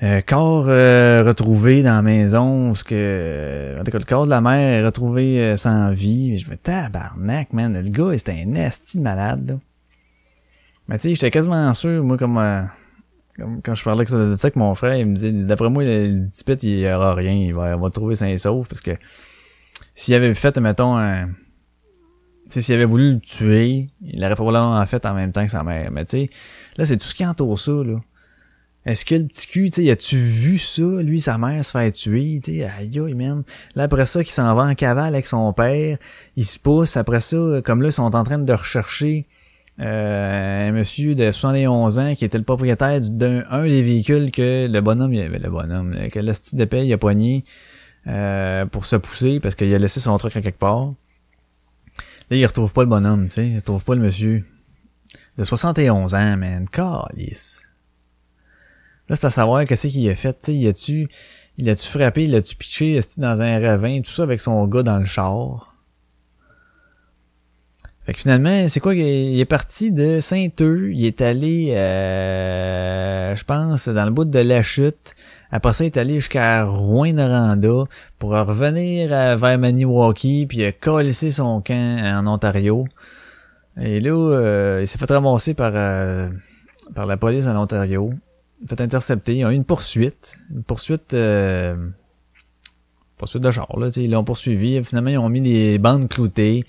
Euh, corps euh, retrouvé dans la maison, ce que en tout cas, le corps de la mère est retrouvé euh, sans vie. Je me tabarnak, man, le gars, c'était un esti de malade. Là. Mais tu sais, j'étais quasiment sûr, moi, comme, euh, quand je parlais de ça, avec mon frère, il me disait, d'après moi, le, pet, il y aura rien, il va, il va trouver sain et sauf, parce que s'il avait fait, mettons, un... Sais, s'il avait voulu le tuer, il l'aurait probablement fait en même temps que sa mère. Mais tu sais, là, c'est tout ce qui entoure ça, là. Est-ce que le petit cul, tu sais, as-tu vu ça, lui, sa mère se faire tuer, tu sais, aïe, aïe, man. Là, après ça, qu'il s'en va en cavale avec son père, il se pousse, après ça, comme là, ils sont en train de rechercher euh, un monsieur de 71 ans qui était le propriétaire d'un un des véhicules que le bonhomme, avait le bonhomme, que style de paix, il a poigné euh, pour se pousser parce qu'il a laissé son truc à quelque part. Là, il retrouve pas le bonhomme, tu sais, il retrouve pas le monsieur. De 71 ans, man, calice. Là, c'est à savoir qu'est-ce qu'il a fait, tu sais, il a-tu, il a-tu frappé, il a-tu pitché, est dans un ravin, tout ça avec son gars dans le char? Fait que finalement, c'est quoi, il est parti de Saint-Eux, il est allé, euh, je pense, dans le bout de la chute. Après ça, il est allé jusqu'à Rouen-Noranda pour revenir à, vers Maniwaki, puis il a son camp en Ontario. Et là, euh, il s'est fait ramasser par, euh, par la police en Ontario. Fait intercepter. Ils ont eu une poursuite. Une poursuite... Euh, poursuite de char, là. Ils l'ont poursuivi. Finalement, ils ont mis des bandes cloutées.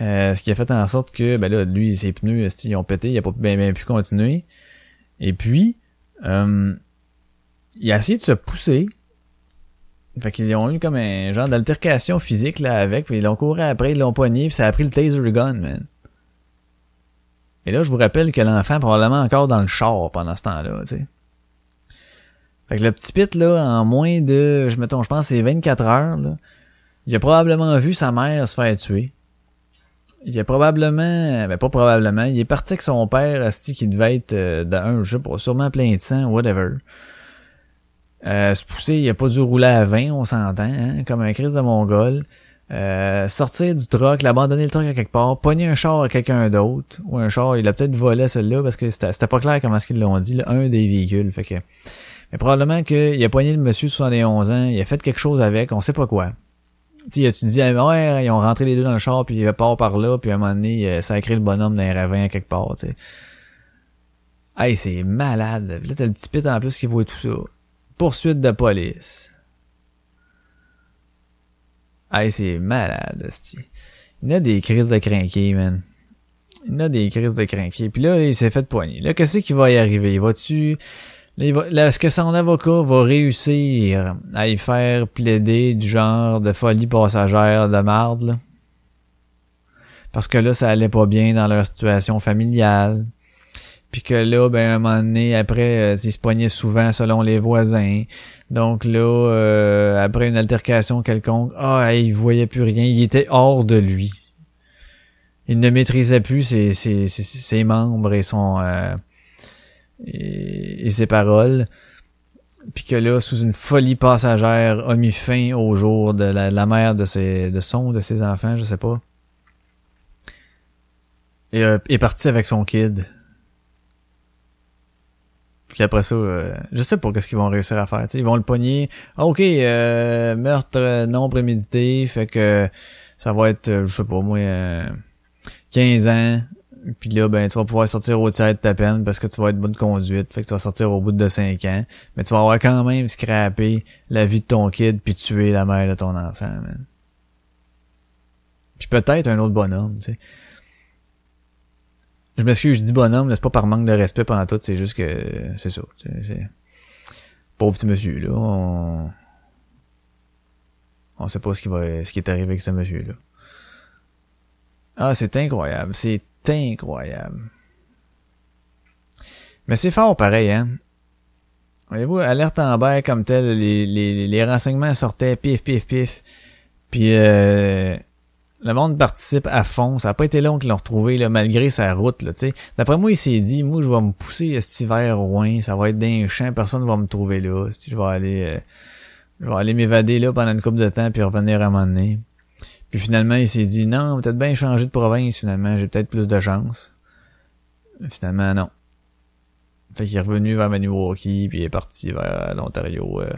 Euh, ce qui a fait en sorte que, ben là, lui, ses pneus, ils ont pété. Il a pas bien, bien pu continuer. Et puis... Euh, il a essayé de se pousser. Fait qu'ils ont eu comme un genre d'altercation physique là avec, ils l'ont couru après, ils l'ont poigné, puis ça a pris le taser gun, man. Et là, je vous rappelle que l'enfant probablement encore dans le char pendant ce temps-là, tu sais. Fait que le petit pit, là, en moins de, je mettons, je pense c'est 24 heures, là, il a probablement vu sa mère se faire tuer. Il a probablement, ben pas probablement, il est parti avec son père, Asti, qui devait être euh, d'un, je sais pas, sûrement plein de sang, whatever. Euh, se pousser, il a pas dû rouler à 20, on s'entend, hein, comme un crise de mongol. Euh, sortir du truck, l'abandonner le truck à quelque part, pogner un char à quelqu'un d'autre, ou un char, il a peut-être volé celui-là parce que c'était pas clair comment est-ce qu'ils l'ont dit, là, un des véhicules, fait que... Mais probablement qu'il a pogné le monsieur de 71 ans, il a fait quelque chose avec, on sait pas quoi. Tu tu dis, ouais, ils ont rentré les deux dans le char, puis il part par là, puis à un moment donné, ça a créé le bonhomme d'un ravin à quelque part, tu. Hey, c'est malade. Là, t'as le petit pit en plus qui voit tout ça. Poursuite de police. Hey, c'est malade. Il a des crises de crinqués, man. Il y a des crises de crinqués. Puis là, il s'est fait poigner. Là, qu'est-ce qui va y arriver? Il va... là, est-ce que son avocat va réussir à y faire plaider du genre de folie passagère de marde? Parce que là, ça allait pas bien dans leur situation familiale puis que là, ben, un moment donné, après, euh, il se poignait souvent selon les voisins. Donc là, euh, après une altercation quelconque, ah, il voyait plus rien, il était hors de lui. Il ne maîtrisait plus ses membres et son euh, et, ses paroles. Puis que là, sous une folie passagère, a mis fin au jour de la, mère de ses de son, de ses enfants, je sais pas. Et euh, est parti avec son kid. Puis après ça, euh, je sais pas qu'est-ce qu'ils vont réussir à faire. T'sais. Ils vont le pogner. Ah, ok, euh, meurtre non prémédité, fait que ça va être, euh, je sais pas moi, 15 ans. Puis là, ben, tu vas pouvoir sortir au tiers de ta peine parce que tu vas être bonne conduite. Fait que tu vas sortir au bout de 5 ans. Mais tu vas avoir quand même scrappé la vie de ton kid puis tuer la mère de ton enfant, man. Puis peut-être un autre bonhomme, tu sais. Je m'excuse, je dis bonhomme, c'est pas par manque de respect pendant tout, c'est juste que c'est ça. C'est... Pauvre petit monsieur, là. On... on sait pas ce qui va ce qui est arrivé avec ce monsieur-là. Ah, c'est incroyable. C'est incroyable. Mais c'est fort pareil, hein. Voyez-vous, alerte en baie comme tel, les, les, les renseignements sortaient pif, pif, pif. Puis euh, le monde participe à fond. Ça a pas été long qu'ils l'ont retrouvé, là, malgré sa route, là, tu sais. D'après moi, il s'est dit, moi, je vais me pousser cet hiver loin, ça va être d'un champ, personne va me trouver là. Je vais aller, euh, je vais aller m'évader là pendant une couple de temps puis revenir à un moment donné. Puis finalement, il s'est dit, non, peut-être bien changer de province, finalement, j'ai peut-être plus de chance. Finalement, non. Fait qu'il est revenu vers Maniwaki, puis il est parti vers l'Ontario. euh.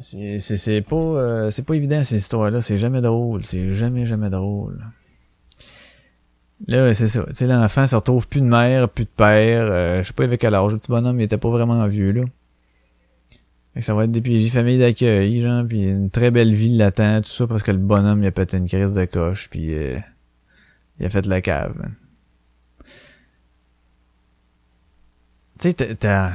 C'est c'est- c'est pas euh, c'est pas évident ces histoires-là, c'est jamais drôle, c'est jamais jamais drôle. Là, c'est ça. Tu sais, l'enfant se retrouve plus de mère, plus de père. euh, je sais pas avec quel âge. Le petit bonhomme, il était pas vraiment vieux, là. Ça va être des PJ famille d'accueil, genre, puis une très belle vie l'attend, tout ça, parce que le bonhomme, il a pété une crise de coche, puis euh, il a fait la cave. Tu sais, t'as-.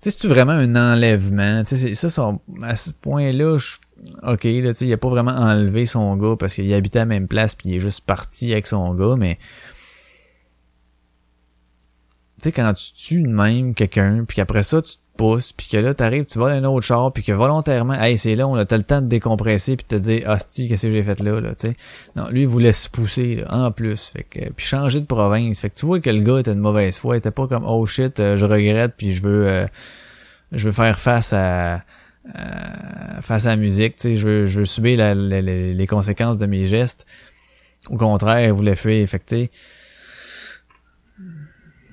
Tu sais, c'est vraiment un enlèvement? Tu sais, ça, son- à ce point-là, je- ok, là, il a pas vraiment enlevé son gars parce qu'il habitait à la même place puis il est juste parti avec son gars, mais tu sais, quand tu tues de même quelqu'un, puis qu'après ça, tu te pousses, puis que là, t'arrives, tu vas dans un autre char, puis que volontairement, hey, c'est là, on a le temps de décompresser, puis de te dire, hostie, qu'est-ce que j'ai fait là, là, tu sais. Non, lui, il voulait se pousser, là, en plus, fait que, puis changer de province, fait que tu vois que le gars était de mauvaise foi, il était pas comme, oh shit, euh, je regrette, puis je veux, euh, je veux faire face à, face à la musique, tu sais, je veux, je veux subir la- la- les conséquences de mes gestes. Au contraire, il voulait fuir, fait que,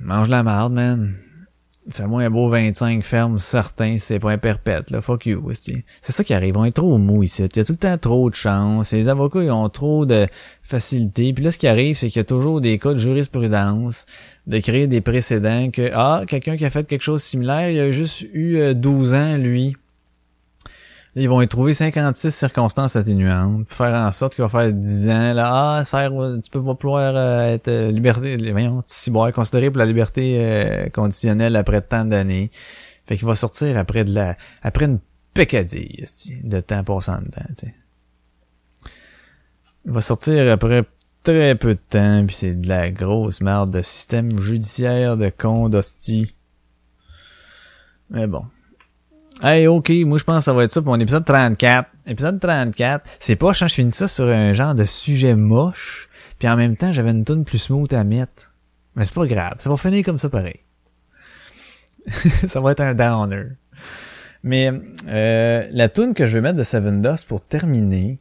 mange la marde, man. Fais-moi un beau 25 ferme certain c'est pas un perpète, là. Fuck you. C'est ça qui arrive. On est trop mou ici. Il y a tout le temps trop de chance. Les avocats, ils ont trop de facilité. Puis là, ce qui arrive, c'est qu'il y a toujours des cas de jurisprudence, de créer des précédents que, ah, quelqu'un qui a fait quelque chose de similaire, il a juste eu euh, 12 ans, lui. Ils vont y trouver 56 circonstances atténuantes pour faire en sorte qu'il va faire 10 ans. Là, ah, sert, tu peux pas pouvoir euh, être euh, liberté, voyons, ciboire, considéré pour la liberté euh, conditionnelle après tant d'années. Fait qu'il va sortir après de la, après une pécadille, de temps passant dedans, tu sais. Il va sortir après très peu de temps, puis c'est de la grosse merde de système judiciaire de con d'hostie. Mais bon. Hey, ok, moi je pense que ça va être ça pour mon épisode 34. Épisode 34, c'est pas quand je finis ça sur un genre de sujet moche, puis en même temps j'avais une tonne plus smooth à mettre. Mais c'est pas grave, ça va finir comme ça pareil. ça va être un downer. Mais euh, la tune que je vais mettre de Seven Dust pour terminer,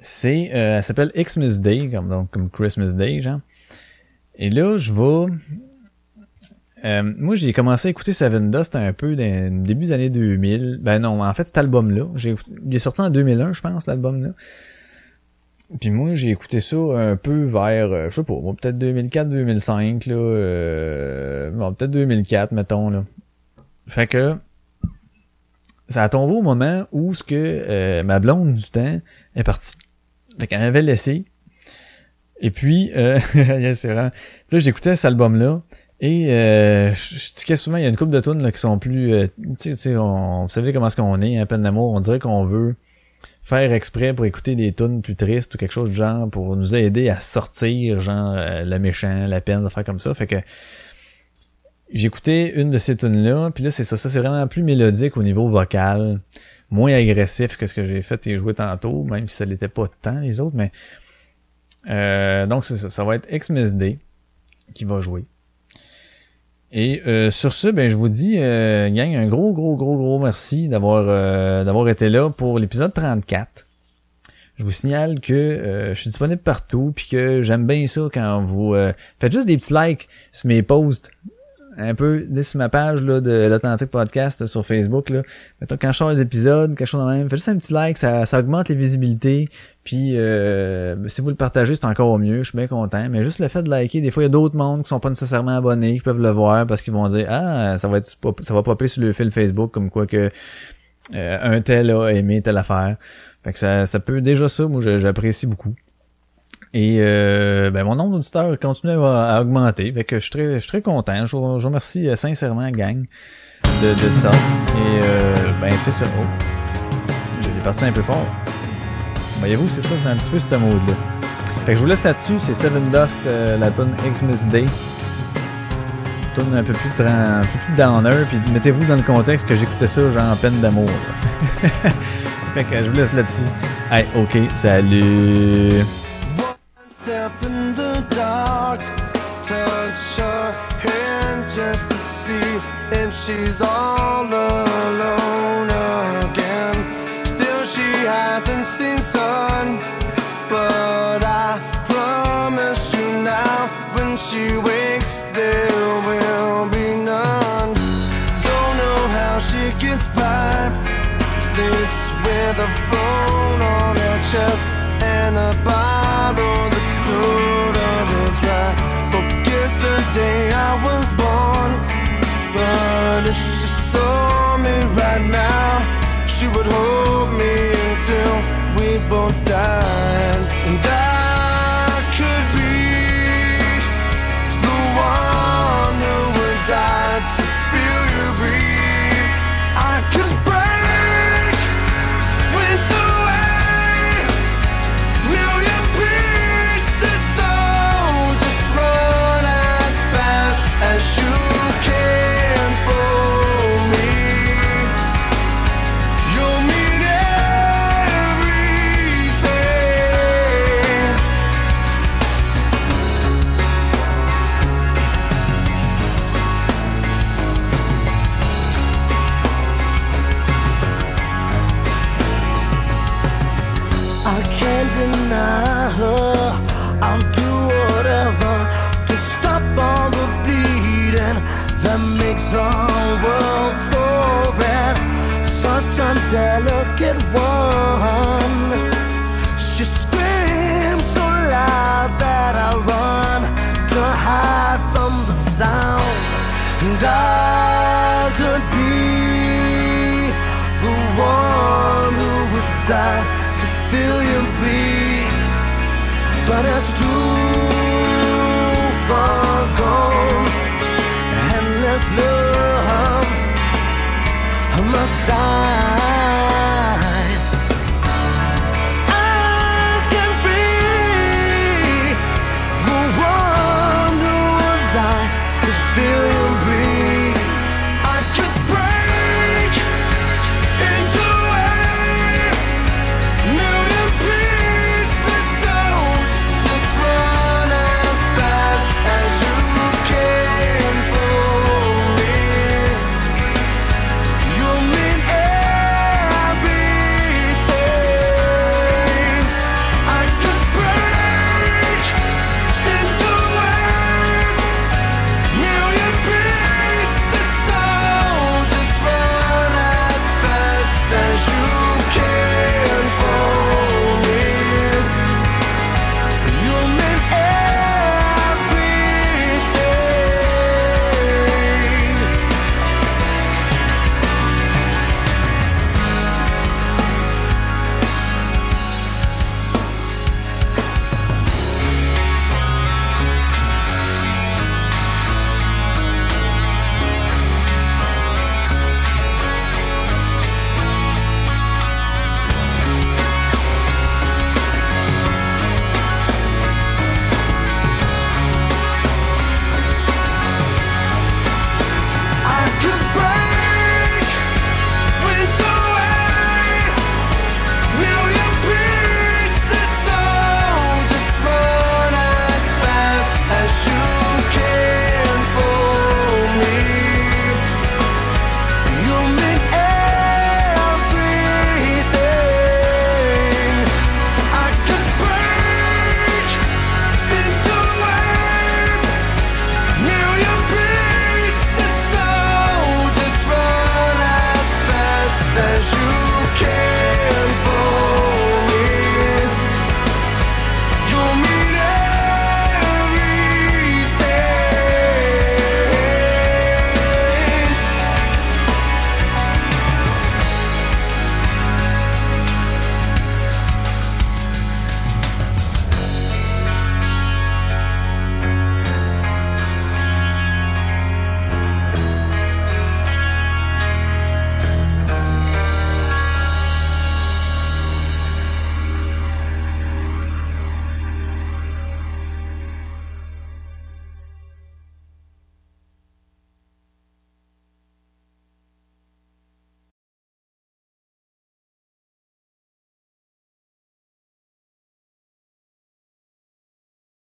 c'est euh, elle s'appelle Xmas Day, comme donc comme Christmas Day, genre. Et là, je vais euh, moi, j'ai commencé à écouter Seven Dust un peu dans début des années 2000. Ben non, en fait, cet album-là, j'ai, il est sorti en 2001, je pense, l'album-là. Puis moi, j'ai écouté ça un peu vers, euh, je sais pas, peut-être 2004-2005, là, euh, bon, peut-être 2004, mettons, là. Fait que, ça a tombé au moment où ce que euh, ma blonde du temps est partie. Fait qu'elle avait laissé. Et puis, euh, c'est vraiment... Puis là, j'écoutais cet album-là. Et euh, je je que souvent, il y a une couple de tunes là, qui sont plus... euh, tu sais, on, vous savez comment est-ce qu'on est, un peine d'amour. On dirait qu'on veut faire exprès pour écouter des tunes plus tristes ou quelque chose du genre pour nous aider à sortir, genre, euh, le méchant, la peine, de faire comme ça. Fait que j'écoutais une de ces tunes-là, puis là, c'est ça. Ça, c'est vraiment plus mélodique au niveau vocal, moins agressif que ce que j'ai fait et joué tantôt, même si ça l'était pas tant, les autres, mais... Euh, donc, c'est ça. Ça va être Xmas Day qui va jouer. Et euh, sur ce, ben je vous dis, euh, gang, un gros, gros, gros, gros merci d'avoir euh, d'avoir été là pour l'épisode 34. Je vous signale que euh, je suis disponible partout, puis que j'aime bien ça quand vous euh, faites juste des petits likes sur mes posts, un peu dès sur ma page là, de l'Authentique Podcast sur Facebook. Là. Mettons, quand je sors les épisodes, quelque chose de même, faites juste un petit like, ça, ça augmente les visibilités. Puis euh, si vous le partagez, c'est encore mieux, je suis bien content. Mais juste le fait de liker, des fois il y a d'autres mondes qui sont pas nécessairement abonnés, qui peuvent le voir parce qu'ils vont dire Ah, ça va être ça va popper sur le fil Facebook comme quoi que euh, un tel a aimé telle affaire. Fait que ça, ça peut déjà ça, moi j'apprécie beaucoup. Et euh, ben, mon nombre d'auditeurs continue à, à augmenter. Fait que je suis très, je suis très content. Je vous, remercie euh, sincèrement, gang, de, de ça. Et euh, ben c'est ça. Oh. J'ai des parties un peu fort. Voyez-vous, c'est ça, c'est un petit peu ce mode-là. Fait que je vous laisse là-dessus, c'est Seven Dust, euh, la tune Xmas Day. Tune un peu plus, tra- un peu plus downer, puis mettez-vous dans le contexte que j'écoutais ça genre en peine d'amour. fait que je vous laisse là-dessus. Hey, ok, salut! step in the dark, touch her hand just to see if she's all alone again. Still, she hasn't seen sun, but I promise you now when she wakes, there will be none. Don't know how she gets by, sleeps with a phone on her chest.